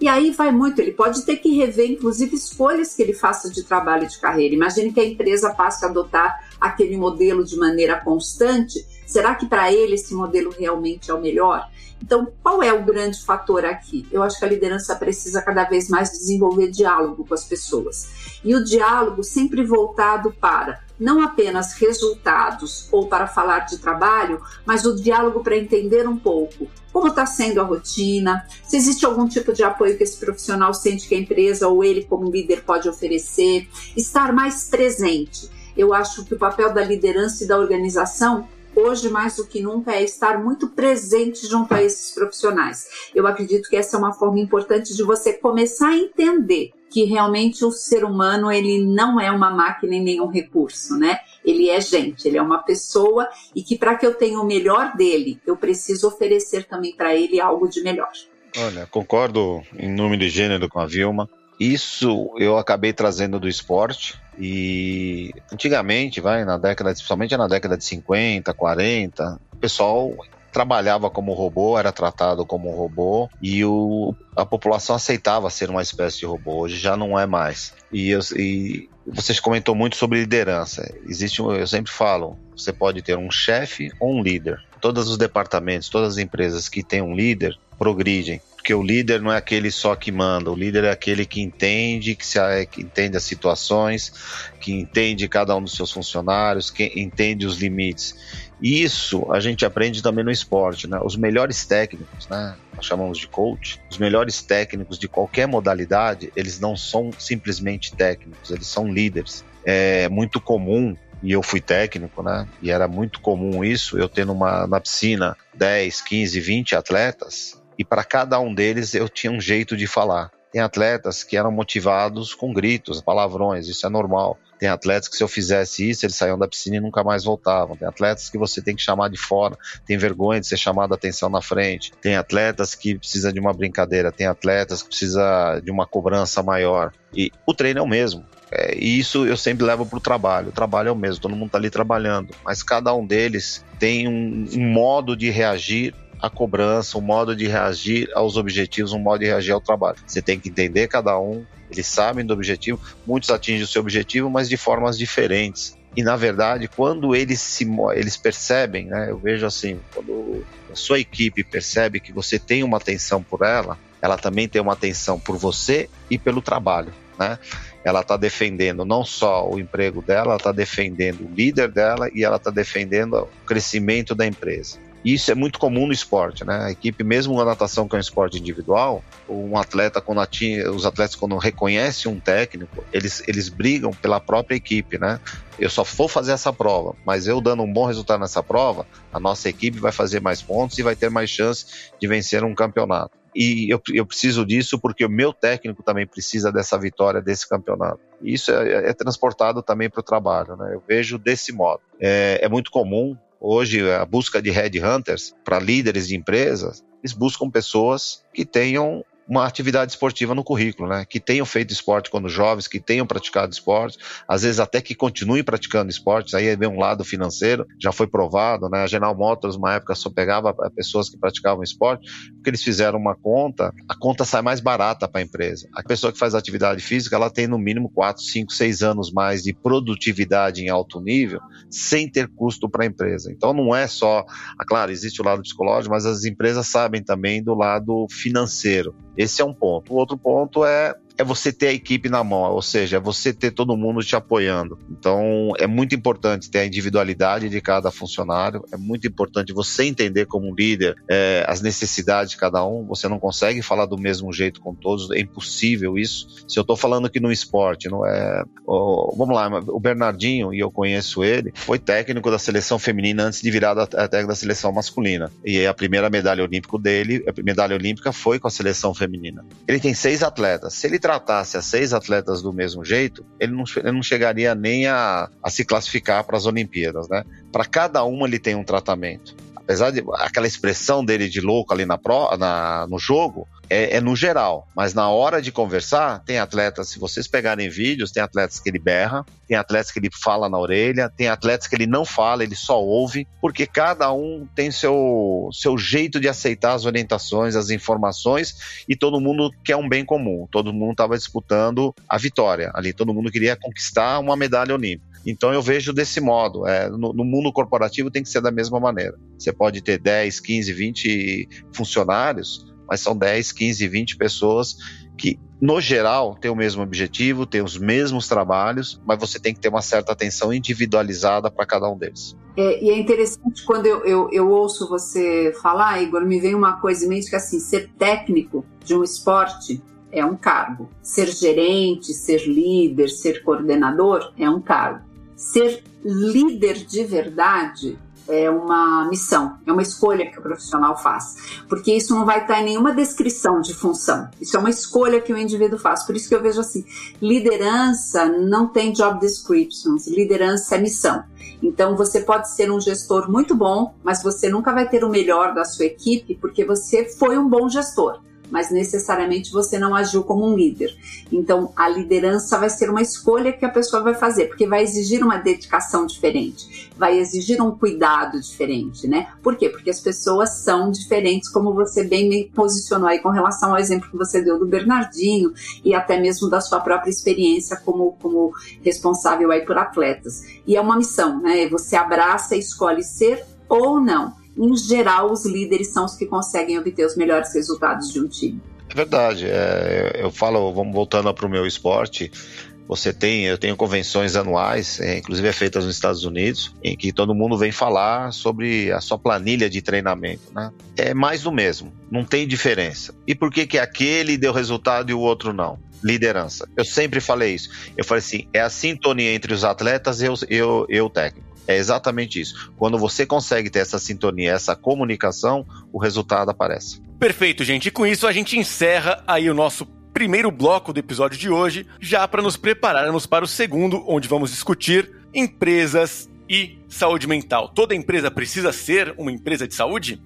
E aí vai muito, ele pode ter que rever, inclusive, escolhas que ele faça de trabalho e de carreira. Imagine que a empresa passe a adotar aquele modelo de maneira constante. Será que para ele esse modelo realmente é o melhor? Então, qual é o grande fator aqui? Eu acho que a liderança precisa cada vez mais desenvolver diálogo com as pessoas. E o diálogo sempre voltado para não apenas resultados ou para falar de trabalho, mas o diálogo para entender um pouco como está sendo a rotina, se existe algum tipo de apoio que esse profissional sente que a empresa ou ele como líder pode oferecer, estar mais presente eu acho que o papel da liderança e da organização hoje mais do que nunca é estar muito presente junto a esses profissionais. Eu acredito que essa é uma forma importante de você começar a entender que realmente o ser humano ele não é uma máquina e nenhum recurso, né? Ele é gente, ele é uma pessoa e que para que eu tenha o melhor dele, eu preciso oferecer também para ele algo de melhor. Olha, concordo em número e gênero com a Vilma. Isso eu acabei trazendo do esporte e antigamente, vai na década, principalmente na década de 50, 40, o pessoal trabalhava como robô, era tratado como robô e o, a população aceitava ser uma espécie de robô. Hoje já não é mais. E, eu, e você comentou muito sobre liderança. Existe, eu sempre falo, você pode ter um chefe ou um líder. Todos os departamentos, todas as empresas que têm um líder progridem porque o líder não é aquele só que manda, o líder é aquele que entende, que, se, que entende as situações, que entende cada um dos seus funcionários, que entende os limites. Isso a gente aprende também no esporte, né? Os melhores técnicos, né? Nós chamamos de coach. Os melhores técnicos de qualquer modalidade, eles não são simplesmente técnicos, eles são líderes. É muito comum e eu fui técnico, né? E era muito comum isso, eu ter numa, na piscina 10, 15, 20 atletas e para cada um deles eu tinha um jeito de falar. Tem atletas que eram motivados com gritos, palavrões, isso é normal. Tem atletas que se eu fizesse isso, eles saíam da piscina e nunca mais voltavam. Tem atletas que você tem que chamar de fora, tem vergonha de ser chamado a atenção na frente. Tem atletas que precisa de uma brincadeira, tem atletas que precisa de uma cobrança maior. E o treino é o mesmo. É, e isso eu sempre levo para o trabalho. O trabalho é o mesmo, todo mundo está ali trabalhando, mas cada um deles tem um, um modo de reagir a cobrança, o modo de reagir aos objetivos, um modo de reagir ao trabalho. Você tem que entender cada um, eles sabem do objetivo, muitos atingem o seu objetivo, mas de formas diferentes. E na verdade, quando eles se eles percebem, né, eu vejo assim, quando a sua equipe percebe que você tem uma atenção por ela, ela também tem uma atenção por você e pelo trabalho. Né? Ela está defendendo não só o emprego dela, ela está defendendo o líder dela e ela está defendendo o crescimento da empresa. Isso é muito comum no esporte, né? A equipe, mesmo na natação, que é um esporte individual, um atleta, quando atinge, os atletas, quando reconhecem um técnico, eles, eles brigam pela própria equipe, né? Eu só vou fazer essa prova, mas eu dando um bom resultado nessa prova, a nossa equipe vai fazer mais pontos e vai ter mais chance de vencer um campeonato. E eu, eu preciso disso porque o meu técnico também precisa dessa vitória, desse campeonato. E isso é, é transportado também para o trabalho, né? Eu vejo desse modo. É, é muito comum Hoje, a busca de headhunters para líderes de empresas, eles buscam pessoas que tenham uma atividade esportiva no currículo, né? Que tenham feito esporte quando jovens, que tenham praticado esporte, às vezes até que continuem praticando esportes, aí vem um lado financeiro, já foi provado, né? A General Motors, uma época, só pegava pessoas que praticavam esporte, porque eles fizeram uma conta, a conta sai mais barata para a empresa. A pessoa que faz atividade física, ela tem no mínimo 4, 5, 6 anos mais de produtividade em alto nível, sem ter custo para a empresa. Então não é só, ah, claro, existe o lado psicológico, mas as empresas sabem também do lado financeiro. Esse é um ponto. O outro ponto é é você ter a equipe na mão, ou seja, é você ter todo mundo te apoiando. Então, é muito importante ter a individualidade de cada funcionário, é muito importante você entender como líder é, as necessidades de cada um. Você não consegue falar do mesmo jeito com todos, é impossível isso. Se eu estou falando aqui no esporte, não é. Oh, vamos lá, o Bernardinho, e eu conheço ele, foi técnico da seleção feminina antes de virar técnico da seleção masculina. E a primeira medalha olímpica dele, a medalha olímpica foi com a seleção feminina. Ele tem seis atletas. Se ele tratasse as seis atletas do mesmo jeito, ele não, ele não chegaria nem a, a se classificar para as Olimpíadas, né? Para cada uma ele tem um tratamento. Apesar de aquela expressão dele de louco ali na, pro, na no jogo, é, é, no geral, mas na hora de conversar, tem atletas, se vocês pegarem vídeos, tem atletas que ele berra, tem atletas que ele fala na orelha, tem atletas que ele não fala, ele só ouve, porque cada um tem seu, seu jeito de aceitar as orientações, as informações, e todo mundo quer um bem comum, todo mundo estava disputando a vitória ali, todo mundo queria conquistar uma medalha olímpica. Então eu vejo desse modo. É, no, no, mundo corporativo tem que ser da mesma maneira. Você pode ter 10, 15, 20 funcionários, mas são 10, 15, 20 pessoas que, no geral, têm o mesmo objetivo, têm os mesmos trabalhos, mas você tem que ter uma certa atenção individualizada para cada um deles. É, e é interessante quando eu, eu, eu, ouço você falar, Igor, me vem uma coisa em mente que assim, ser técnico de um esporte é um cargo. Ser gerente, ser líder, ser coordenador é um cargo. ser líder de verdade é uma missão, é uma escolha que o profissional faz, porque isso não vai estar em nenhuma descrição de função. Isso é uma escolha que o indivíduo faz. Por isso que eu vejo assim, liderança não tem job descriptions, liderança é missão. Então você pode ser um gestor muito bom, mas você nunca vai ter o melhor da sua equipe porque você foi um bom gestor mas necessariamente você não agiu como um líder. Então, a liderança vai ser uma escolha que a pessoa vai fazer, porque vai exigir uma dedicação diferente, vai exigir um cuidado diferente, né? Por quê? Porque as pessoas são diferentes, como você bem me posicionou aí com relação ao exemplo que você deu do Bernardinho e até mesmo da sua própria experiência como, como responsável aí por atletas. E é uma missão, né? Você abraça e escolhe ser ou não em geral, os líderes são os que conseguem obter os melhores resultados de um time. É verdade. É, eu falo, vamos voltando para o meu esporte. Você tem, eu tenho convenções anuais, é, inclusive é feitas nos Estados Unidos, em que todo mundo vem falar sobre a sua planilha de treinamento, né? É mais do mesmo, não tem diferença. E por que que aquele deu resultado e o outro não? Liderança. Eu sempre falei isso. Eu falei assim, é a sintonia entre os atletas e eu, eu, eu técnico. É exatamente isso. Quando você consegue ter essa sintonia, essa comunicação, o resultado aparece. Perfeito, gente. E com isso a gente encerra aí o nosso primeiro bloco do episódio de hoje, já para nos prepararmos para o segundo, onde vamos discutir empresas e saúde mental. Toda empresa precisa ser uma empresa de saúde?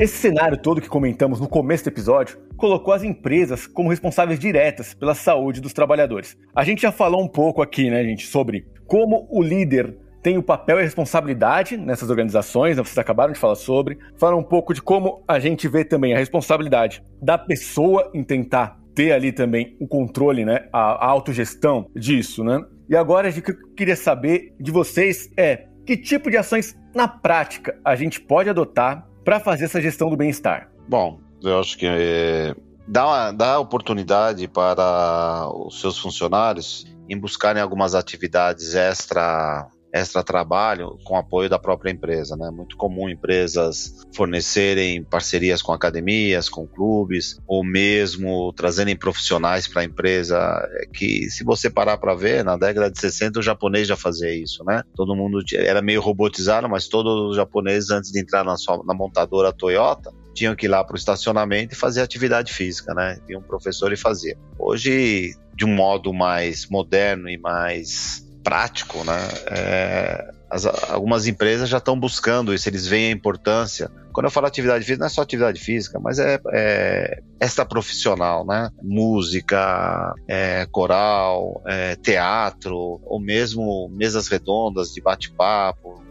Esse cenário todo que comentamos no começo do episódio colocou as empresas como responsáveis diretas pela saúde dos trabalhadores. A gente já falou um pouco aqui, né, gente, sobre como o líder tem o papel e a responsabilidade nessas organizações, né, vocês acabaram de falar sobre. Fala um pouco de como a gente vê também a responsabilidade da pessoa em tentar ter ali também o controle, né, a, a autogestão disso, né? E agora o que eu queria saber de vocês é que tipo de ações na prática a gente pode adotar para fazer essa gestão do bem-estar? Bom, eu acho que é, dá, dá oportunidade para os seus funcionários em buscarem algumas atividades extra extra trabalho com apoio da própria empresa, né? Muito comum empresas fornecerem parcerias com academias, com clubes, ou mesmo trazerem profissionais para a empresa. É que se você parar para ver, na década de 60 o japonês já fazia isso, né? Todo mundo era meio robotizado, mas todos os japoneses antes de entrar na, sua, na montadora Toyota tinham que ir lá para o estacionamento e fazer atividade física, né? Tinha um professor e fazia. Hoje, de um modo mais moderno e mais prático, né? É, as, algumas empresas já estão buscando isso, eles veem a importância. Quando eu falo atividade física, não é só atividade física, mas é, é profissional, né? Música, é, coral, é, teatro, ou mesmo mesas redondas de bate-papo,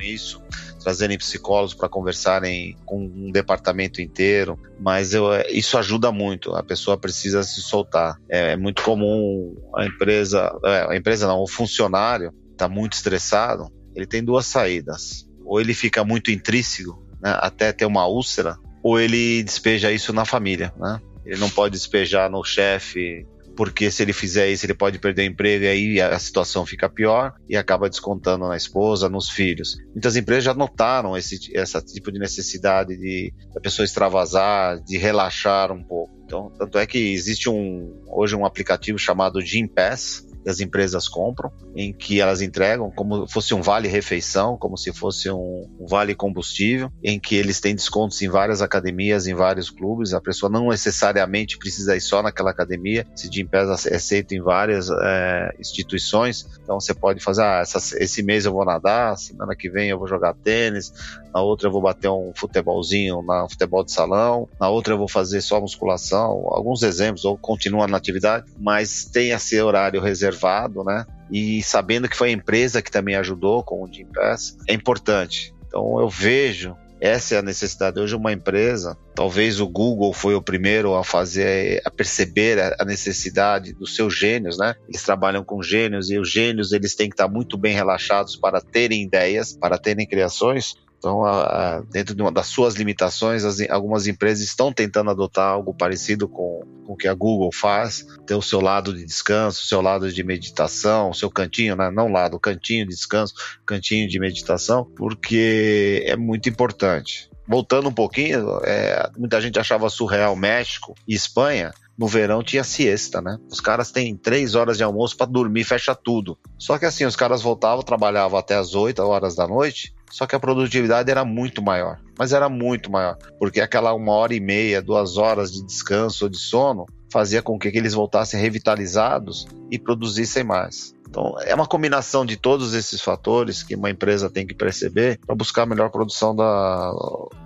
isso trazerem psicólogos para conversarem com um departamento inteiro, mas eu, isso ajuda muito. A pessoa precisa se soltar. É, é muito comum a empresa, é, a empresa não, o funcionário está muito estressado. Ele tem duas saídas: ou ele fica muito intrínseco, né, até ter uma úlcera, ou ele despeja isso na família, né? Ele não pode despejar no chefe, porque se ele fizer isso, ele pode perder o emprego e aí a situação fica pior e acaba descontando na esposa, nos filhos. Muitas empresas já notaram esse, esse tipo de necessidade de a pessoa extravasar, de relaxar um pouco. Então, tanto é que existe um hoje um aplicativo chamado Gym Pass, as empresas compram, em que elas entregam como fosse um vale refeição, como se fosse um, um vale combustível, em que eles têm descontos em várias academias, em vários clubes. A pessoa não necessariamente precisa ir só naquela academia, se de empresa é aceito em várias é, instituições. Então você pode fazer, ah, essa, esse mês eu vou nadar, semana que vem eu vou jogar tênis, na outra eu vou bater um futebolzinho na futebol de salão, na outra eu vou fazer só musculação, alguns exemplos, ou continua na atividade, mas tem esse horário reservado, né? E sabendo que foi a empresa que também ajudou com o Gym Pass, é importante. Então eu vejo essa é a necessidade. Hoje, uma empresa, talvez o Google foi o primeiro a fazer, a perceber a necessidade dos seus gênios, né? Eles trabalham com gênios e os gênios eles têm que estar muito bem relaxados para terem ideias, para terem criações. Então, a, a, dentro de uma das suas limitações, as, algumas empresas estão tentando adotar algo parecido com, com o que a Google faz, ter o seu lado de descanso, o seu lado de meditação, o seu cantinho, né? não lado, cantinho de descanso, cantinho de meditação, porque é muito importante. voltando um pouquinho, é, muita gente achava surreal México e Espanha. No verão tinha siesta, né? Os caras têm três horas de almoço para dormir, fecha tudo. Só que assim, os caras voltavam, trabalhavam até as 8 horas da noite, só que a produtividade era muito maior. Mas era muito maior. Porque aquela uma hora e meia, duas horas de descanso ou de sono fazia com que eles voltassem revitalizados e produzissem mais. Então, é uma combinação de todos esses fatores que uma empresa tem que perceber para buscar a melhor produção da,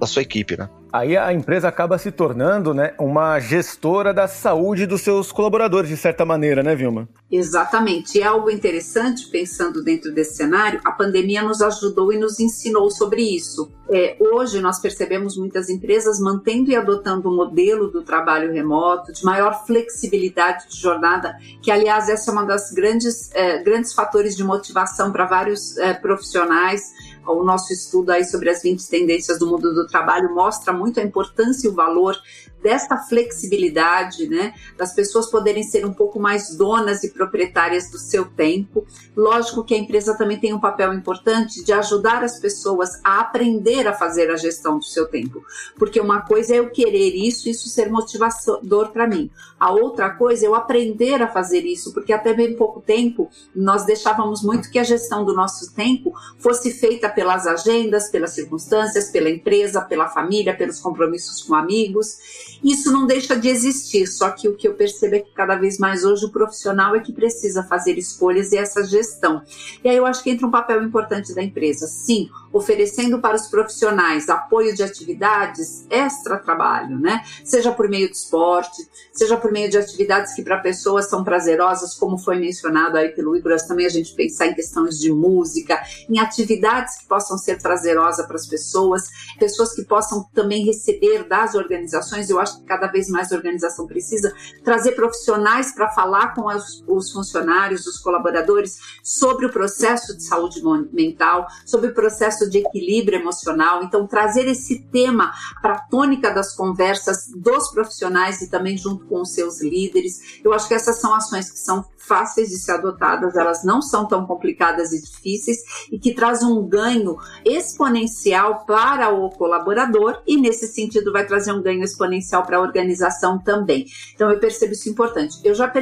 da sua equipe, né? Aí a empresa acaba se tornando né, uma gestora da saúde dos seus colaboradores, de certa maneira, né, Vilma? Exatamente. E é algo interessante, pensando dentro desse cenário, a pandemia nos ajudou e nos ensinou sobre isso. É, hoje nós percebemos muitas empresas mantendo e adotando o modelo do trabalho remoto, de maior flexibilidade de jornada, que aliás essa é uma das grandes, é, grandes fatores de motivação para vários é, profissionais o nosso estudo aí sobre as 20 tendências do mundo do trabalho mostra muito a importância e o valor desta flexibilidade, né, das pessoas poderem ser um pouco mais donas e proprietárias do seu tempo. Lógico que a empresa também tem um papel importante de ajudar as pessoas a aprender a fazer a gestão do seu tempo, porque uma coisa é eu querer isso, isso ser motivador para mim. A outra coisa é eu aprender a fazer isso, porque até bem pouco tempo nós deixávamos muito que a gestão do nosso tempo fosse feita pelas agendas, pelas circunstâncias, pela empresa, pela família, pelos compromissos com amigos. Isso não deixa de existir, só que o que eu percebo é que cada vez mais hoje o profissional é que precisa fazer escolhas e essa gestão. E aí eu acho que entra um papel importante da empresa. Sim, oferecendo para os profissionais apoio de atividades extra-trabalho, né? Seja por meio de esporte, seja por meio de atividades que para pessoas são prazerosas, como foi mencionado aí pelo Igor, também a gente pensar em questões de música, em atividades que possam ser prazerosas para as pessoas, pessoas que possam também receber das organizações, eu acho que cada vez mais a organização precisa trazer profissionais para falar com os, os funcionários, os colaboradores, sobre o processo de saúde mental, sobre o processo processo de equilíbrio emocional. Então, trazer esse tema para a tônica das conversas dos profissionais e também junto com os seus líderes. Eu acho que essas são ações que são fáceis de ser adotadas, elas não são tão complicadas e difíceis e que traz um ganho exponencial para o colaborador e nesse sentido vai trazer um ganho exponencial para a organização também. Então eu percebo isso importante. Eu já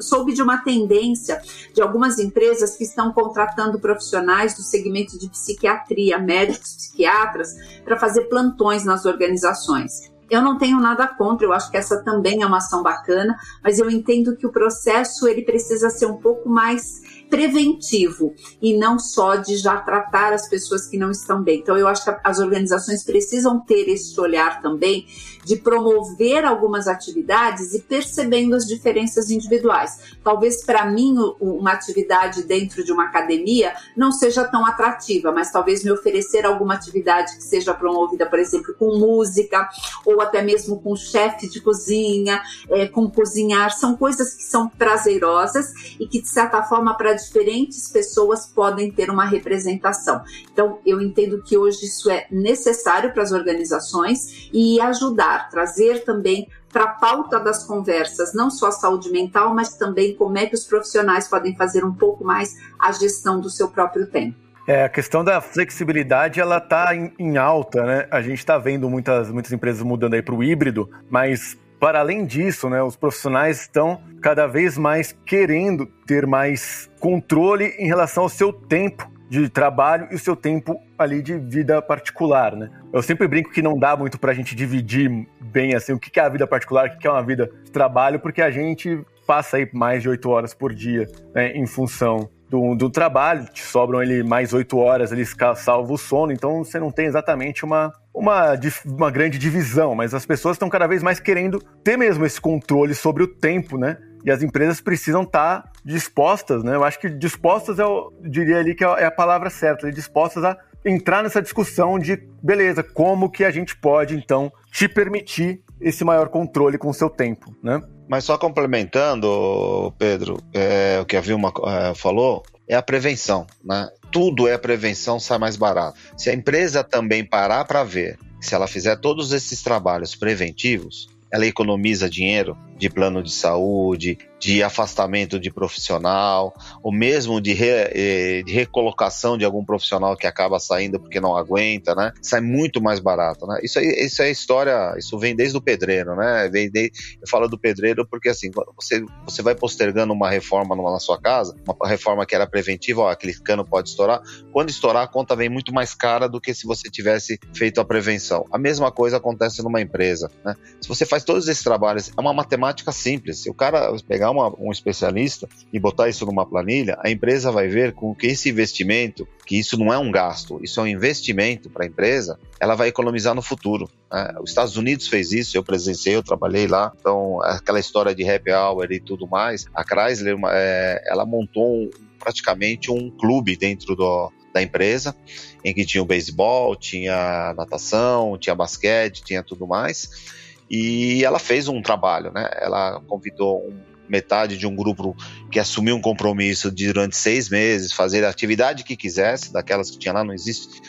soube de uma tendência de algumas empresas que estão contratando profissionais do segmento de psiquiatria, médicos, psiquiatras, para fazer plantões nas organizações. Eu não tenho nada contra, eu acho que essa também é uma ação bacana, mas eu entendo que o processo ele precisa ser um pouco mais preventivo e não só de já tratar as pessoas que não estão bem. Então, eu acho que as organizações precisam ter esse olhar também de promover algumas atividades e percebendo as diferenças individuais. Talvez para mim uma atividade dentro de uma academia não seja tão atrativa, mas talvez me oferecer alguma atividade que seja promovida, por exemplo, com música ou até mesmo com chefe de cozinha, é, com cozinhar, são coisas que são prazerosas e que de certa forma para diferentes pessoas podem ter uma representação. Então, eu entendo que hoje isso é necessário para as organizações e ajudar, trazer também para a pauta das conversas, não só a saúde mental, mas também como é que os profissionais podem fazer um pouco mais a gestão do seu próprio tempo. É, a questão da flexibilidade, ela está em, em, alta, né? A gente está vendo muitas, muitas empresas mudando aí para o híbrido, mas para além disso, né, os profissionais estão cada vez mais querendo ter mais controle em relação ao seu tempo de trabalho e o seu tempo ali de vida particular, né? Eu sempre brinco que não dá muito para a gente dividir bem assim o que é a vida particular, o que é uma vida de trabalho, porque a gente passa aí mais de oito horas por dia né, em função do, do trabalho, te sobram ele mais oito horas, ele salva o sono, então você não tem exatamente uma, uma, uma grande divisão, mas as pessoas estão cada vez mais querendo ter mesmo esse controle sobre o tempo, né? E as empresas precisam estar tá dispostas, né? Eu acho que dispostas, eu diria ali que é, é a palavra certa, dispostas a entrar nessa discussão de, beleza, como que a gente pode, então, te permitir esse maior controle com o seu tempo, né? Mas só complementando, Pedro, é, o que a Vilma é, falou, é a prevenção. Né? Tudo é prevenção, sai mais barato. Se a empresa também parar para ver, se ela fizer todos esses trabalhos preventivos, ela economiza dinheiro, de plano de saúde, de afastamento de profissional, ou mesmo de, re, eh, de, recolocação de algum profissional que acaba saindo porque não aguenta, né? Sai muito mais barato, né? Isso, isso é história, isso vem desde o pedreiro, né? Vem de, eu falo do pedreiro porque assim, você, você vai postergando uma reforma numa, na sua casa, uma reforma que era preventiva, ó, aquele cano pode estourar. Quando estourar, a conta vem muito mais cara do que se você tivesse feito a prevenção. A mesma coisa acontece numa empresa, né? Se você faz todos esses trabalhos, é uma matemática simples. Se o cara pegar uma, um especialista e botar isso numa planilha, a empresa vai ver com que esse investimento, que isso não é um gasto, isso é um investimento para a empresa, ela vai economizar no futuro. Né? Os Estados Unidos fez isso, eu presenciei, eu trabalhei lá, então aquela história de happy hour e tudo mais, a Chrysler, é, ela montou um, praticamente um clube dentro do, da empresa, em que tinha o beisebol, tinha natação, tinha basquete, tinha tudo mais. E ela fez um trabalho, né? Ela convidou um metade de um grupo que assumiu um compromisso de durante seis meses fazer a atividade que quisesse, daquelas que tinha lá, não existe,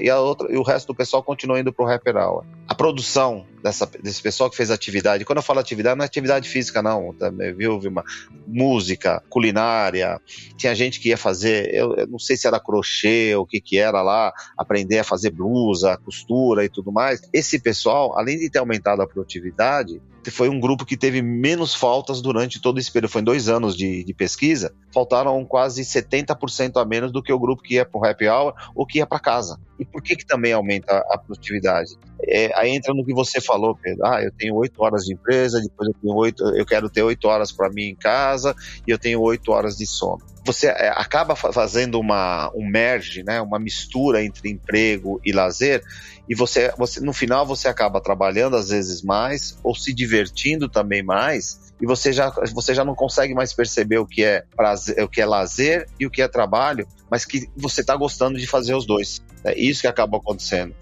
e, a outra, e o resto do pessoal continuou indo para o Happy Hour. A produção dessa, desse pessoal que fez atividade, quando eu falo atividade, não é atividade física, não, também, viu, Vilma? Música, culinária, tinha gente que ia fazer, eu, eu não sei se era crochê ou o que que era lá, aprender a fazer blusa, costura e tudo mais. Esse pessoal, além de ter aumentado a produtividade, foi um grupo que teve menos faltas durante todo esse período. Foi em dois anos de, de pesquisa, faltaram quase 70% a menos do que o grupo que ia para o happy hour ou que ia para casa. E por que, que também aumenta a produtividade? É, aí entra no que você falou, Pedro. Ah, eu tenho oito horas de empresa, depois eu tenho oito, eu quero ter oito horas para mim em casa e eu tenho oito horas de sono. Você é, acaba fazendo uma um merge, né, uma mistura entre emprego e lazer, e você, você no final você acaba trabalhando às vezes mais ou se divertindo também mais e você já, você já não consegue mais perceber o que é prazer, o que é lazer e o que é trabalho, mas que você está gostando de fazer os dois. É isso que acaba acontecendo.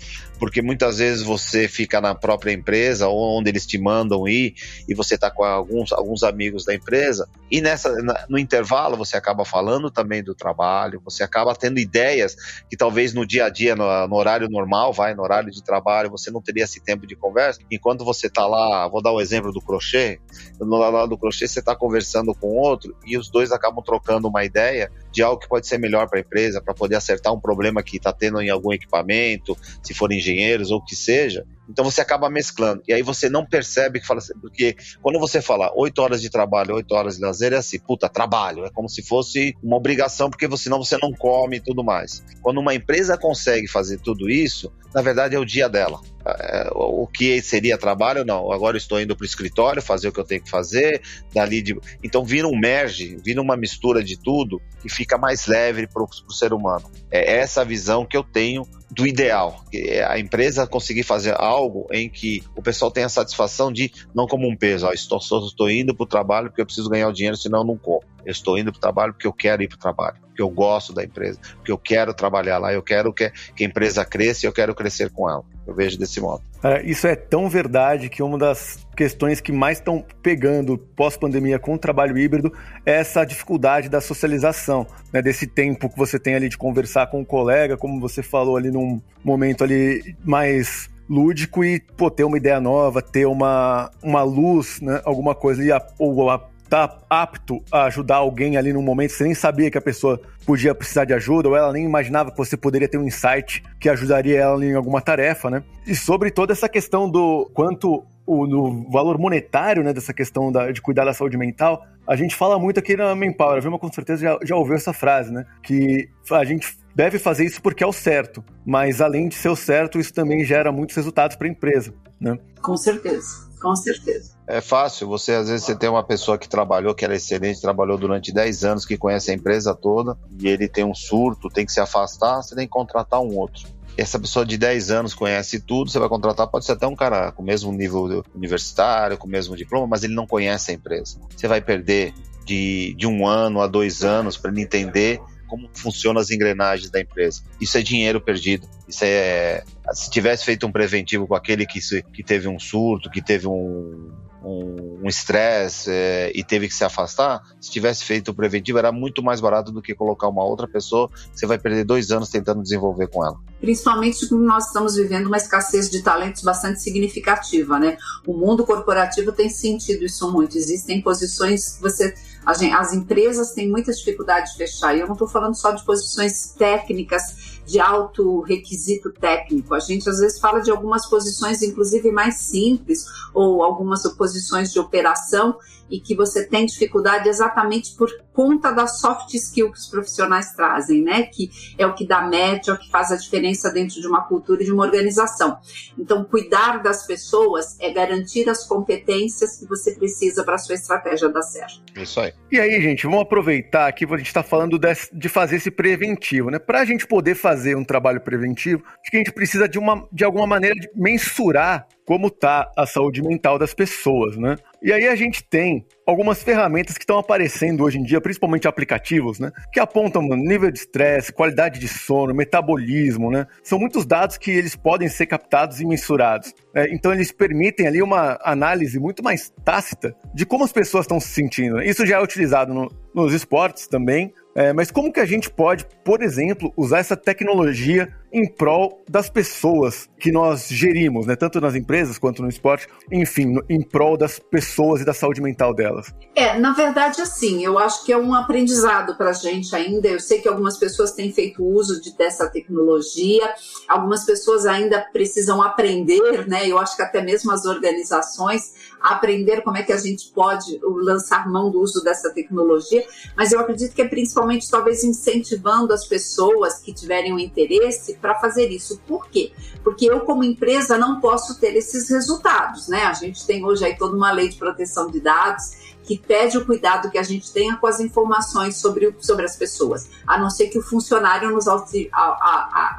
Porque muitas vezes você fica na própria empresa onde eles te mandam ir e você está com alguns, alguns amigos da empresa e nessa no intervalo você acaba falando também do trabalho, você acaba tendo ideias que talvez no dia a dia, no, no horário normal, vai no horário de trabalho, você não teria esse tempo de conversa. Enquanto você está lá, vou dar o um exemplo do crochê, no lado do crochê você está conversando com outro e os dois acabam trocando uma ideia de algo que pode ser melhor para a empresa, para poder acertar um problema que está tendo em algum equipamento, se for engenheiros ou o que seja. Então você acaba mesclando. E aí você não percebe que fala assim, porque quando você fala oito horas de trabalho, oito horas de lazer, é assim, puta, trabalho. É como se fosse uma obrigação, porque senão você não come e tudo mais. Quando uma empresa consegue fazer tudo isso, na verdade é o dia dela. É, o que seria trabalho, não. Agora estou indo para o escritório fazer o que eu tenho que fazer, dali de... Então vira um merge, vira uma mistura de tudo e fica mais leve para o ser humano. É essa a visão que eu tenho do ideal. É a empresa conseguir fazer algo em que o pessoal tenha a satisfação de, não como um peso, ó, estou, estou indo para o trabalho porque eu preciso ganhar o dinheiro, senão eu não como. Eu estou indo para o trabalho porque eu quero ir para o trabalho, porque eu gosto da empresa, porque eu quero trabalhar lá, eu quero que, que a empresa cresça e eu quero crescer com ela. Eu vejo desse modo. É, isso é tão verdade que uma das questões que mais estão pegando pós-pandemia com o trabalho híbrido é essa dificuldade da socialização, né, desse tempo que você tem ali de conversar com o um colega, como você falou ali num momento ali mais lúdico e pô, ter uma ideia nova, ter uma, uma luz, né, alguma coisa ali, ou a tá apto a ajudar alguém ali num momento, você nem sabia que a pessoa podia precisar de ajuda, ou ela nem imaginava que você poderia ter um insight que ajudaria ela em alguma tarefa, né? E sobre toda essa questão do quanto o do valor monetário, né, dessa questão da, de cuidar da saúde mental, a gente fala muito aqui na Manpower, a Vilma com certeza já, já ouviu essa frase, né? Que a gente deve fazer isso porque é o certo, mas além de ser o certo, isso também gera muitos resultados para a empresa, né? Com certeza, com certeza. É fácil, você às vezes você tem uma pessoa que trabalhou, que era excelente, trabalhou durante 10 anos, que conhece a empresa toda, e ele tem um surto, tem que se afastar, você tem que contratar um outro. Essa pessoa de 10 anos conhece tudo, você vai contratar, pode ser até um cara com o mesmo nível universitário, com o mesmo diploma, mas ele não conhece a empresa. Você vai perder de, de um ano a dois anos para ele entender como funcionam as engrenagens da empresa. Isso é dinheiro perdido. Isso é. Se tivesse feito um preventivo com aquele que, que teve um surto, que teve um, um estresse é, e teve que se afastar, se tivesse feito o preventivo, era muito mais barato do que colocar uma outra pessoa, você vai perder dois anos tentando desenvolver com ela. Principalmente porque nós estamos vivendo uma escassez de talentos bastante significativa, né? O mundo corporativo tem sentido isso muito. Existem posições que você as empresas têm muita dificuldade de fechar. E eu não estou falando só de posições técnicas, de alto requisito técnico. A gente às vezes fala de algumas posições, inclusive mais simples, ou algumas posições de operação, e que você tem dificuldade exatamente por conta da soft skill que os profissionais trazem, né? Que é o que dá média, é o que faz a diferença dentro de uma cultura e de uma organização. Então, cuidar das pessoas é garantir as competências que você precisa para a sua estratégia dar certo. Isso aí. E aí, gente, vamos aproveitar que a gente está falando de, de, fazer esse preventivo, né? Para a gente poder fazer um trabalho preventivo, acho que a gente precisa de, uma, de alguma maneira de mensurar como está a saúde mental das pessoas, né? E aí a gente tem algumas ferramentas que estão aparecendo hoje em dia, principalmente aplicativos, né? Que apontam nível de estresse, qualidade de sono, metabolismo, né? São muitos dados que eles podem ser captados e mensurados. Né? Então eles permitem ali uma análise muito mais tácita de como as pessoas estão se sentindo. Né? Isso já é utilizado no, nos esportes também, é, mas como que a gente pode, por exemplo, usar essa tecnologia em prol das pessoas que nós gerimos, né? Tanto nas empresas quanto no esporte, enfim, em prol das pessoas e da saúde mental delas. É, na verdade, assim, eu acho que é um aprendizado para a gente ainda. Eu sei que algumas pessoas têm feito uso de, dessa tecnologia, algumas pessoas ainda precisam aprender, né? Eu acho que até mesmo as organizações aprender como é que a gente pode lançar mão do uso dessa tecnologia, mas eu acredito que é principalmente talvez incentivando as pessoas que tiverem o um interesse para fazer isso. Por quê? Porque eu, como empresa, não posso ter esses resultados, né? A gente tem hoje aí toda uma lei de proteção de dados que pede o cuidado que a gente tenha com as informações sobre, sobre as pessoas, a não ser que o funcionário nos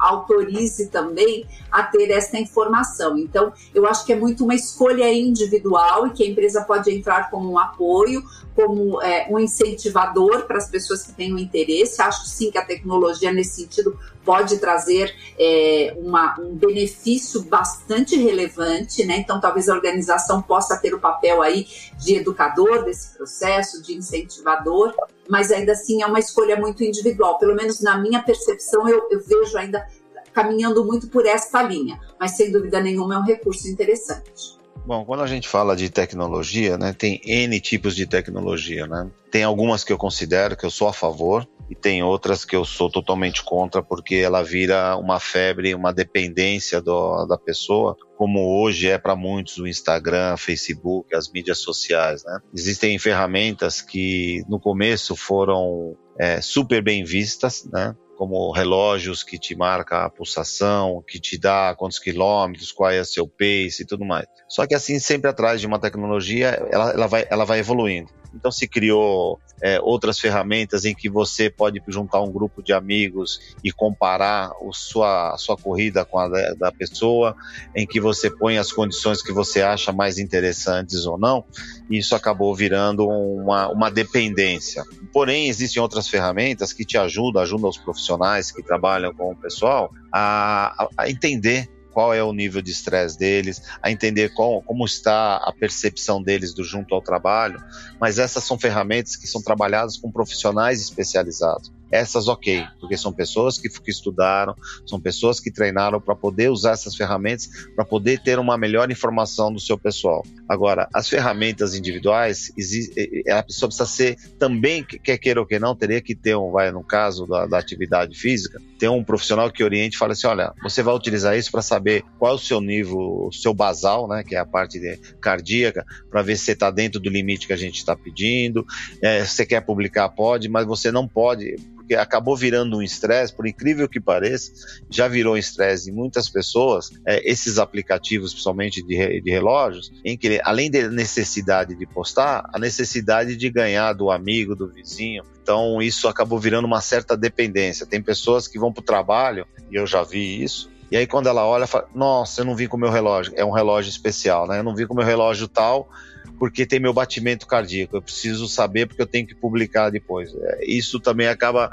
autorize, também a ter essa informação. Então, eu acho que é muito uma escolha individual e que a empresa pode entrar como um apoio, como é, um incentivador para as pessoas que tenham interesse. Acho sim que a tecnologia, nesse sentido, pode trazer é, uma, um benefício bastante relevante, né? Então, talvez a organização possa ter o papel aí de educador desse processo, de incentivador, mas ainda assim é uma escolha muito individual. Pelo menos na minha percepção, eu, eu vejo ainda caminhando muito por esta linha, mas sem dúvida nenhuma é um recurso interessante. Bom, quando a gente fala de tecnologia, né, tem N tipos de tecnologia, né? Tem algumas que eu considero que eu sou a favor e tem outras que eu sou totalmente contra porque ela vira uma febre, uma dependência do, da pessoa, como hoje é para muitos o Instagram, Facebook, as mídias sociais, né? Existem ferramentas que no começo foram é, super bem vistas, né? Como relógios que te marca a pulsação, que te dá quantos quilômetros, qual é o seu pace e tudo mais. Só que assim, sempre atrás de uma tecnologia, ela, ela, vai, ela vai evoluindo. Então se criou é, outras ferramentas em que você pode juntar um grupo de amigos e comparar o sua, a sua corrida com a da, da pessoa, em que você põe as condições que você acha mais interessantes ou não, e isso acabou virando uma, uma dependência. Porém, existem outras ferramentas que te ajudam, ajudam os profissionais que trabalham com o pessoal a, a entender qual é o nível de estresse deles, a entender qual, como está a percepção deles do junto ao trabalho, mas essas são ferramentas que são trabalhadas com profissionais especializados. Essas, ok, porque são pessoas que, que estudaram, são pessoas que treinaram para poder usar essas ferramentas, para poder ter uma melhor informação do seu pessoal. Agora, as ferramentas individuais, a pessoa precisa ser também, quer queira ou que não, teria que ter um, vai, no caso da, da atividade física, ter um profissional que oriente e fale assim: olha, você vai utilizar isso para saber qual é o seu nível, o seu basal, né, que é a parte cardíaca, para ver se está dentro do limite que a gente está pedindo. É, você quer publicar, pode, mas você não pode porque acabou virando um estresse, por incrível que pareça, já virou estresse em muitas pessoas, é, esses aplicativos, principalmente de, de relógios, em que além da necessidade de postar, a necessidade de ganhar do amigo, do vizinho. Então isso acabou virando uma certa dependência. Tem pessoas que vão para o trabalho, e eu já vi isso, e aí quando ela olha, fala, nossa, eu não vim com o meu relógio, é um relógio especial, né? Eu não vim com o meu relógio tal, porque tem meu batimento cardíaco. Eu preciso saber porque eu tenho que publicar depois. É, isso também acaba,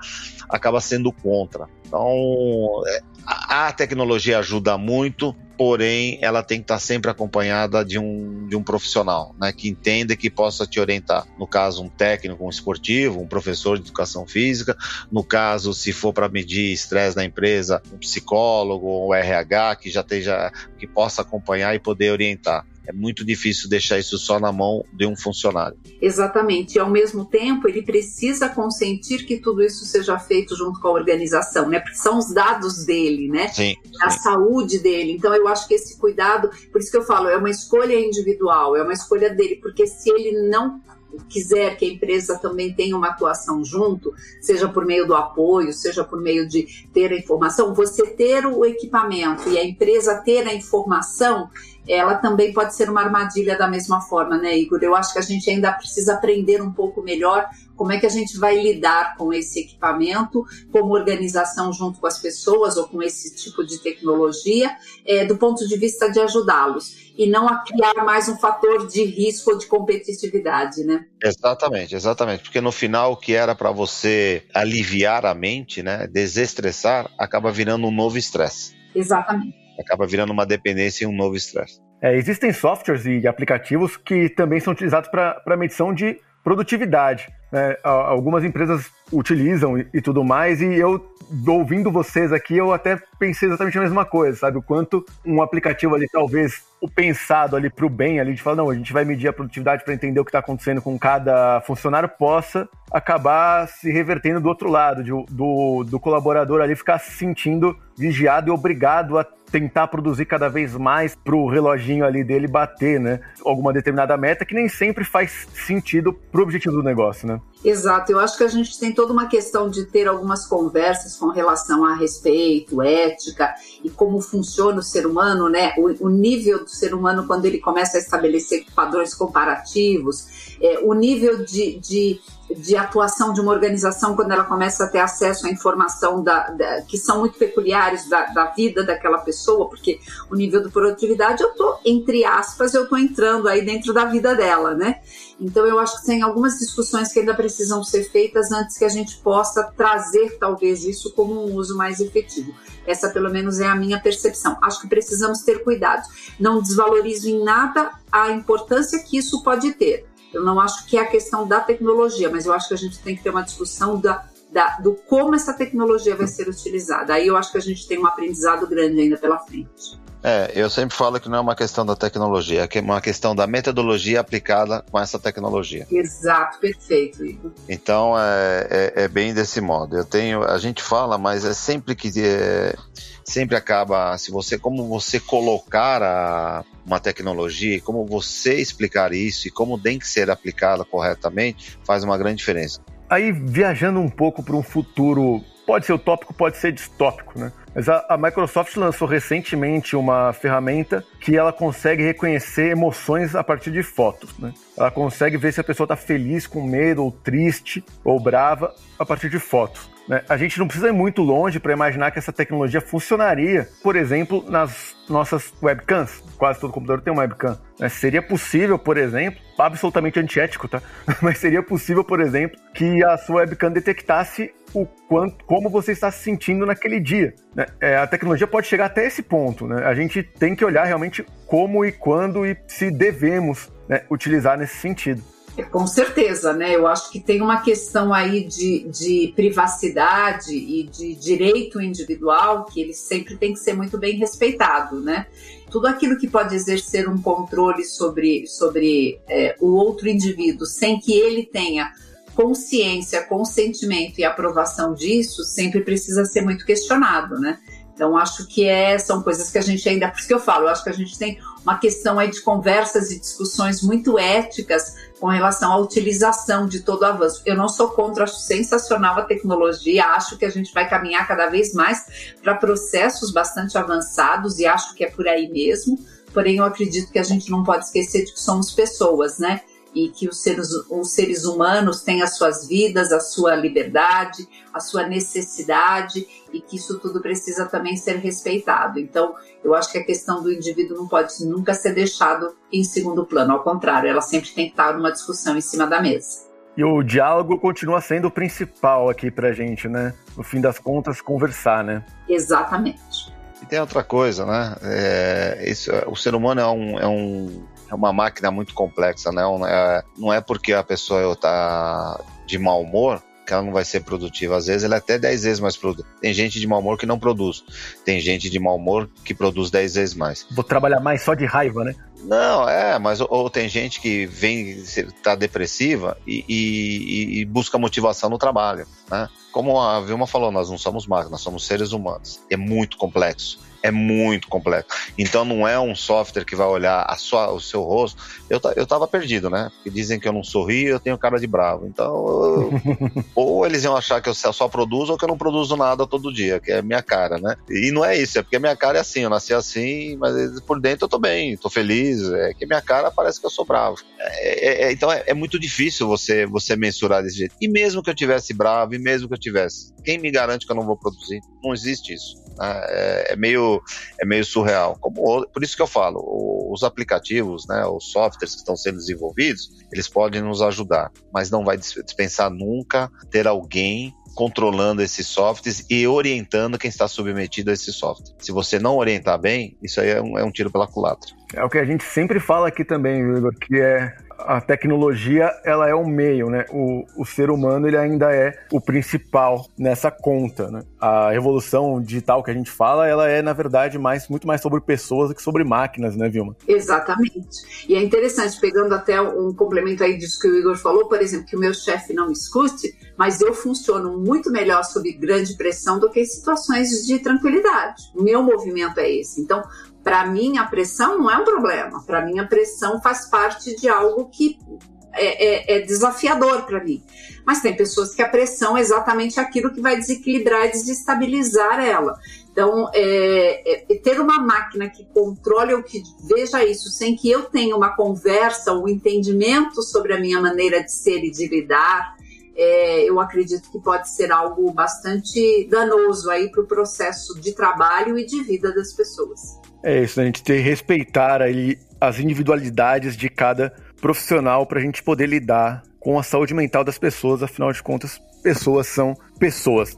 acaba sendo contra. Então, é, a tecnologia ajuda muito, porém ela tem que estar sempre acompanhada de um, de um profissional, né, que entenda que possa te orientar. No caso, um técnico, um esportivo, um professor de educação física. No caso, se for para medir estresse na empresa, um psicólogo, um RH que já esteja, que possa acompanhar e poder orientar é muito difícil deixar isso só na mão de um funcionário. Exatamente. E ao mesmo tempo, ele precisa consentir que tudo isso seja feito junto com a organização, né? Porque são os dados dele, né? Sim. A sim. saúde dele. Então, eu acho que esse cuidado, por isso que eu falo, é uma escolha individual, é uma escolha dele, porque se ele não quiser que a empresa também tenha uma atuação junto, seja por meio do apoio, seja por meio de ter a informação, você ter o equipamento e a empresa ter a informação, ela também pode ser uma armadilha da mesma forma, né, Igor? Eu acho que a gente ainda precisa aprender um pouco melhor como é que a gente vai lidar com esse equipamento, como organização junto com as pessoas ou com esse tipo de tecnologia, é, do ponto de vista de ajudá-los e não a criar mais um fator de risco ou de competitividade, né? Exatamente, exatamente, porque no final o que era para você aliviar a mente, né, desestressar, acaba virando um novo estresse. Exatamente acaba virando uma dependência e um novo estresse. É, existem softwares e aplicativos que também são utilizados para medição de produtividade. Né? Algumas empresas utilizam e, e, tudo mais, e eu, ouvindo vocês aqui, eu até pensei exatamente a mesma coisa, sabe? O quanto um aplicativo ali, talvez o pensado ali para o bem, ali, de falar, não, a gente vai medir a produtividade para entender o que está acontecendo com cada funcionário, possa acabar se revertendo do outro lado, de, do, do colaborador ali ficar se sentindo vigiado e obrigado a tentar produzir cada vez mais para o reloginho ali dele bater, né? Alguma determinada meta que nem sempre faz sentido para o objetivo do negócio, né? Exato, eu acho que a gente tem toda uma questão de ter algumas conversas com relação a respeito, ética e como funciona o ser humano, né? O, o nível do ser humano quando ele começa a estabelecer padrões comparativos, é, o nível de, de de atuação de uma organização quando ela começa a ter acesso à informação da, da, que são muito peculiares da, da, vida daquela pessoa, porque o nível de produtividade eu tô, entre aspas, eu tô entrando aí dentro da vida dela, né? Então eu acho que tem algumas discussões que ainda precisam ser feitas antes que a gente possa trazer talvez isso como um uso mais efetivo. Essa pelo menos é a minha percepção. Acho que precisamos ter cuidado. Não desvalorizo em nada a importância que isso pode ter eu não acho que é a questão da tecnologia, mas eu acho que a gente tem que ter uma discussão da, da, do como essa tecnologia vai ser utilizada. Aí eu acho que a gente tem um aprendizado grande ainda pela frente. É, eu sempre falo que não é uma questão da tecnologia, é uma questão da metodologia aplicada com essa tecnologia. Exato, perfeito, Igor. Então é, é, é bem desse modo. Eu tenho, a gente fala, mas é sempre que é, sempre acaba, se você, como você colocar a, uma tecnologia, como você explicar isso e como tem que ser aplicada corretamente, faz uma grande diferença. Aí, viajando um pouco para um futuro, pode ser utópico, pode ser distópico, né? Mas a, a, Microsoft lançou recentemente uma ferramenta que ela consegue reconhecer emoções a partir de fotos, né? Ela consegue ver se a pessoa está feliz, com medo, ou triste, ou brava a partir de fotos. Né? A gente não precisa ir muito longe para imaginar que essa tecnologia funcionaria, por exemplo, nas nossas webcams. Quase todo computador tem uma webcam. Né? Seria possível, por exemplo, absolutamente antiético, tá? [LAUGHS] Mas seria possível, por exemplo, que a sua webcam detectasse o quanto, como você está se sentindo naquele dia. Né? É, a tecnologia pode chegar até esse ponto. Né? A gente tem que olhar realmente como e quando e se devemos né, utilizar nesse sentido. Com certeza, né? Eu acho que tem uma questão aí de, de privacidade e de direito individual que ele sempre tem que ser muito bem respeitado, né? Tudo aquilo que pode exercer um controle sobre, sobre é, o outro indivíduo sem que ele tenha consciência, consentimento e aprovação disso sempre precisa ser muito questionado, né? Então, acho que é, são coisas que a gente ainda, por isso que eu falo, eu acho que a gente tem uma questão aí de conversas e discussões muito éticas com relação à utilização de todo o avanço. Eu não sou contra, acho sensacional a tecnologia, acho que a gente vai caminhar cada vez mais para processos bastante avançados e acho que é por aí mesmo. Porém, eu acredito que a gente não pode esquecer de que somos pessoas, né? E que os seres, os seres humanos têm as suas vidas, a sua liberdade, a sua necessidade e que isso tudo precisa também ser respeitado. Então, eu acho que a questão do indivíduo não pode nunca ser deixado em segundo plano, ao contrário, ela sempre tem que estar numa discussão em cima da mesa. E o diálogo continua sendo o principal aqui pra gente, né? No fim das contas, conversar, né? Exatamente. E tem outra coisa, né? É, isso, o ser humano é, um, é, um, é uma máquina muito complexa, né? É, não é porque a pessoa está de mau humor que ela não vai ser produtiva. Às vezes ela é até 10 vezes mais produtiva. Tem gente de mau humor que não produz. Tem gente de mau humor que produz 10 vezes mais. Vou trabalhar mais só de raiva, né? Não, é, mas ou, ou tem gente que vem, tá depressiva e, e, e, busca motivação no trabalho, né? Como a Vilma falou, nós não somos máquinas, nós somos seres humanos. É muito complexo é muito complexo. Então não é um software que vai olhar a sua, o seu rosto. Eu, eu tava perdido, né? Porque dizem que eu não sorri eu tenho cara de bravo. Então, eu, [LAUGHS] ou eles iam achar que eu só produzo ou que eu não produzo nada todo dia, que é minha cara, né? E não é isso, é porque minha cara é assim, eu nasci assim, mas por dentro eu tô bem, tô feliz. É que minha cara parece que eu sou bravo. É, é, é então é, é, muito difícil você, você mensurar desse jeito. E mesmo que eu tivesse bravo, e mesmo que eu tivesse, quem me garante que eu não vou produzir? Não existe isso. Né? É, é, meio, é meio surreal. Como, por isso que eu falo, os aplicativos, né, os softwares que estão sendo desenvolvidos, eles podem nos ajudar, mas não vai dispensar nunca ter alguém controlando esses softwares e orientando quem está submetido a esse software. Se você não orientar bem, isso aí é um, é um tiro pela culatra. É o que a gente sempre fala aqui também, Igor, que é a tecnologia ela é o meio, né? O, o ser humano ele ainda é o principal nessa conta, né? A revolução digital que a gente fala, ela é na verdade mais muito mais sobre pessoas do que sobre máquinas, né, Vilma? Exatamente. E é interessante pegando até um complemento aí disso que o Igor falou, por exemplo, que o meu chefe não me escute, mas eu funciono muito melhor sob grande pressão do que em situações de tranquilidade. Meu movimento é esse. Então, para mim, a pressão não é um problema. Para mim, a pressão faz parte de algo que é, é, é desafiador para mim. Mas tem pessoas que a pressão é exatamente aquilo que vai desequilibrar e desestabilizar ela. Então, é, é, ter uma máquina que controle ou que veja isso sem que eu tenha uma conversa, um entendimento sobre a minha maneira de ser e de lidar, é, eu acredito que pode ser algo bastante danoso aí para o processo de trabalho e de vida das pessoas. É isso, né? a gente que respeitar aí as individualidades de cada profissional para a gente poder lidar com a saúde mental das pessoas, afinal de contas, pessoas são pessoas.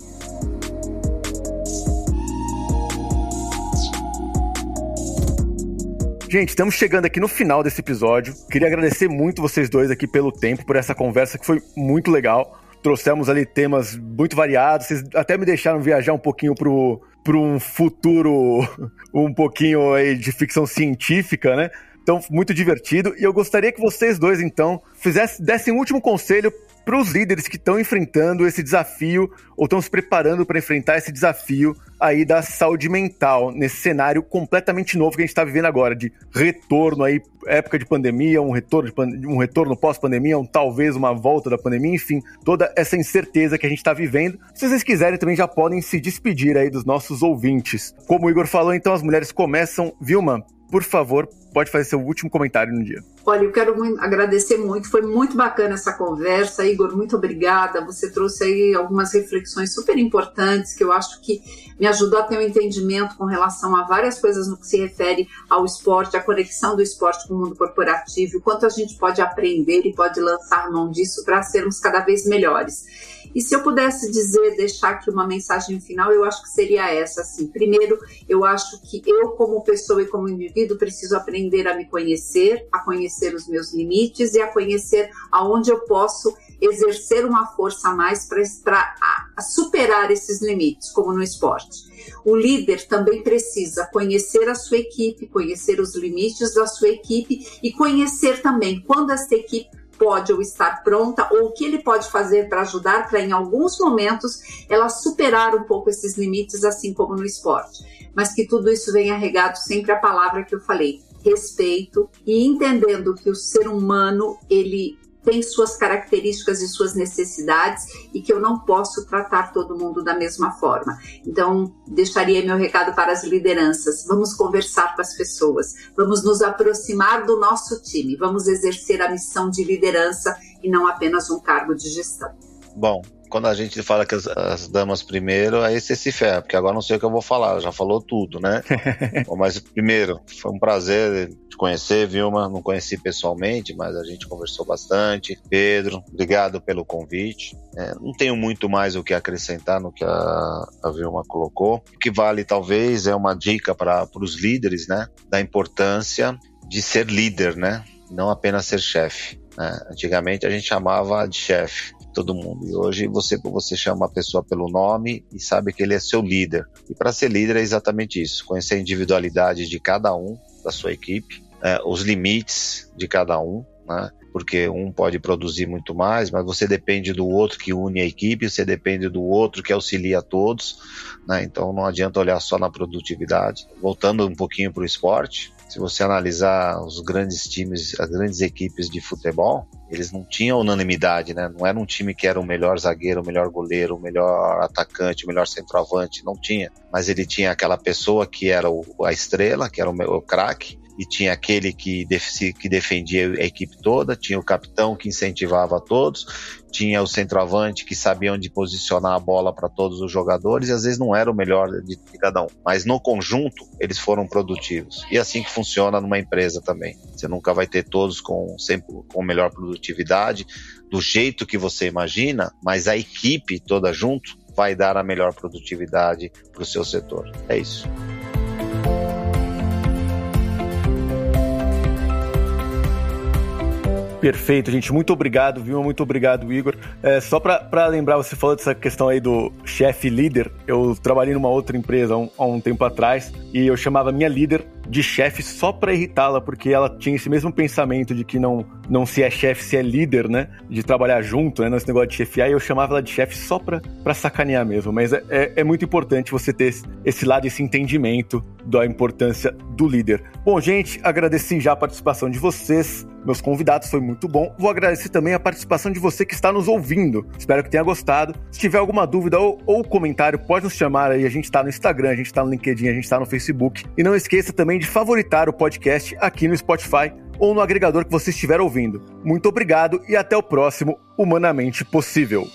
Gente, estamos chegando aqui no final desse episódio. Queria agradecer muito vocês dois aqui pelo tempo, por essa conversa que foi muito legal. Trouxemos ali temas muito variados. Vocês até me deixaram viajar um pouquinho pro, para um futuro [LAUGHS] um pouquinho aí de ficção científica, né? Então, muito divertido. E eu gostaria que vocês dois, então, fizessem, dessem um último conselho para os líderes que estão enfrentando esse desafio ou estão se preparando para enfrentar esse desafio aí da saúde mental nesse cenário completamente novo que a gente está vivendo agora de retorno aí época de pandemia, um retorno um retorno pós-pandemia, um talvez uma volta da pandemia, enfim, toda essa incerteza que a gente está vivendo. Se vocês quiserem também já podem se despedir aí dos nossos ouvintes. Como o Igor falou, então as mulheres começam, Vilma, por favor, pode fazer seu último comentário no dia. Olha, eu quero muito, agradecer muito, foi muito bacana essa conversa, Igor, muito obrigada. Você trouxe aí algumas reflexões super importantes que eu acho que me ajudou a ter um entendimento com relação a várias coisas no que se refere ao esporte, a conexão do esporte com o mundo corporativo, o quanto a gente pode aprender e pode lançar mão disso para sermos cada vez melhores. E se eu pudesse dizer, deixar aqui uma mensagem final, eu acho que seria essa, assim. Primeiro, eu acho que eu como pessoa e como indivíduo preciso aprender a me conhecer, a conhecer os meus limites e a conhecer aonde eu posso exercer uma força a mais para superar esses limites, como no esporte. O líder também precisa conhecer a sua equipe, conhecer os limites da sua equipe e conhecer também quando essa equipe pode ou estar pronta ou o que ele pode fazer para ajudar para em alguns momentos ela superar um pouco esses limites, assim como no esporte. Mas que tudo isso venha regado sempre a palavra que eu falei, respeito e entendendo que o ser humano ele tem suas características e suas necessidades e que eu não posso tratar todo mundo da mesma forma. Então, deixaria meu recado para as lideranças. Vamos conversar com as pessoas, vamos nos aproximar do nosso time, vamos exercer a missão de liderança e não apenas um cargo de gestão. Bom, quando a gente fala que as, as, damas primeiro, aí você se ferra, porque agora não sei o que eu vou falar, já falou tudo, né? [LAUGHS] Bom, mas primeiro, foi um prazer te conhecer, Vilma. Não conheci pessoalmente, mas a gente conversou bastante. Pedro, obrigado pelo convite. É, não tenho muito mais o que acrescentar no que a, a Vilma colocou. O que vale, talvez, é uma dica para os líderes, né? Da importância de ser líder, né? Não apenas ser chefe. Né? Antigamente a gente chamava de chefe todo mundo. E hoje você, você chama a pessoa pelo nome e sabe que ele é seu líder. E para ser líder é exatamente isso: conhecer a individualidade de cada um da sua equipe, é, os limites de cada um, né? porque um pode produzir muito mais, mas você depende do outro que une a equipe, você depende do outro que auxilia todos, né? então não adianta olhar só na produtividade. Voltando um pouquinho para o esporte, se você analisar os grandes times, as grandes equipes de futebol, eles não tinham unanimidade, né? Não era um time que era o melhor zagueiro, o melhor goleiro, o melhor atacante, o melhor centroavante, não tinha. Mas ele tinha aquela pessoa que era o, a estrela, que era o, o craque, e tinha aquele que, def que defendia a equipe toda, tinha o capitão que incentivava todos, tinha o centroavante que sabia onde posicionar a bola para todos os jogadores, e às vezes não era o melhor de, de, cada um, mas no conjunto eles foram produtivos. E é assim que funciona numa empresa também. Você nunca vai ter todos com sempre com melhor produtividade, do jeito que você imagina, mas a equipe toda junto vai dar a melhor produtividade para o seu setor. É isso. Perfeito, gente. Muito obrigado, Vilma. Muito obrigado, Igor. É, só para lembrar, você falou dessa questão aí do chefe líder. Eu trabalhei numa outra empresa há um, há um tempo atrás e eu chamava minha líder de chefe só para irritá-la, porque ela tinha esse mesmo pensamento de que não, não se é chefe, se é líder, né? De trabalhar junto, né? Nesse negócio de chefiar, e eu chamava ela de chefe só pra, pra sacanear mesmo. Mas é, é, é, muito importante você ter esse, esse lado, esse entendimento da importância do líder. Bom, gente, agradeci já a participação de vocês, meus convidados, foi muito bom. Vou agradecer também a participação de você que está nos ouvindo. Espero que tenha gostado. Se tiver alguma dúvida ou, ou comentário, pode nos chamar aí. A gente está no Instagram, a gente está no LinkedIn, a gente está no Facebook. E não esqueça também também de favoritar o podcast aqui no Spotify ou no agregador que você estiver ouvindo. Muito obrigado e até o próximo Humanamente Possível.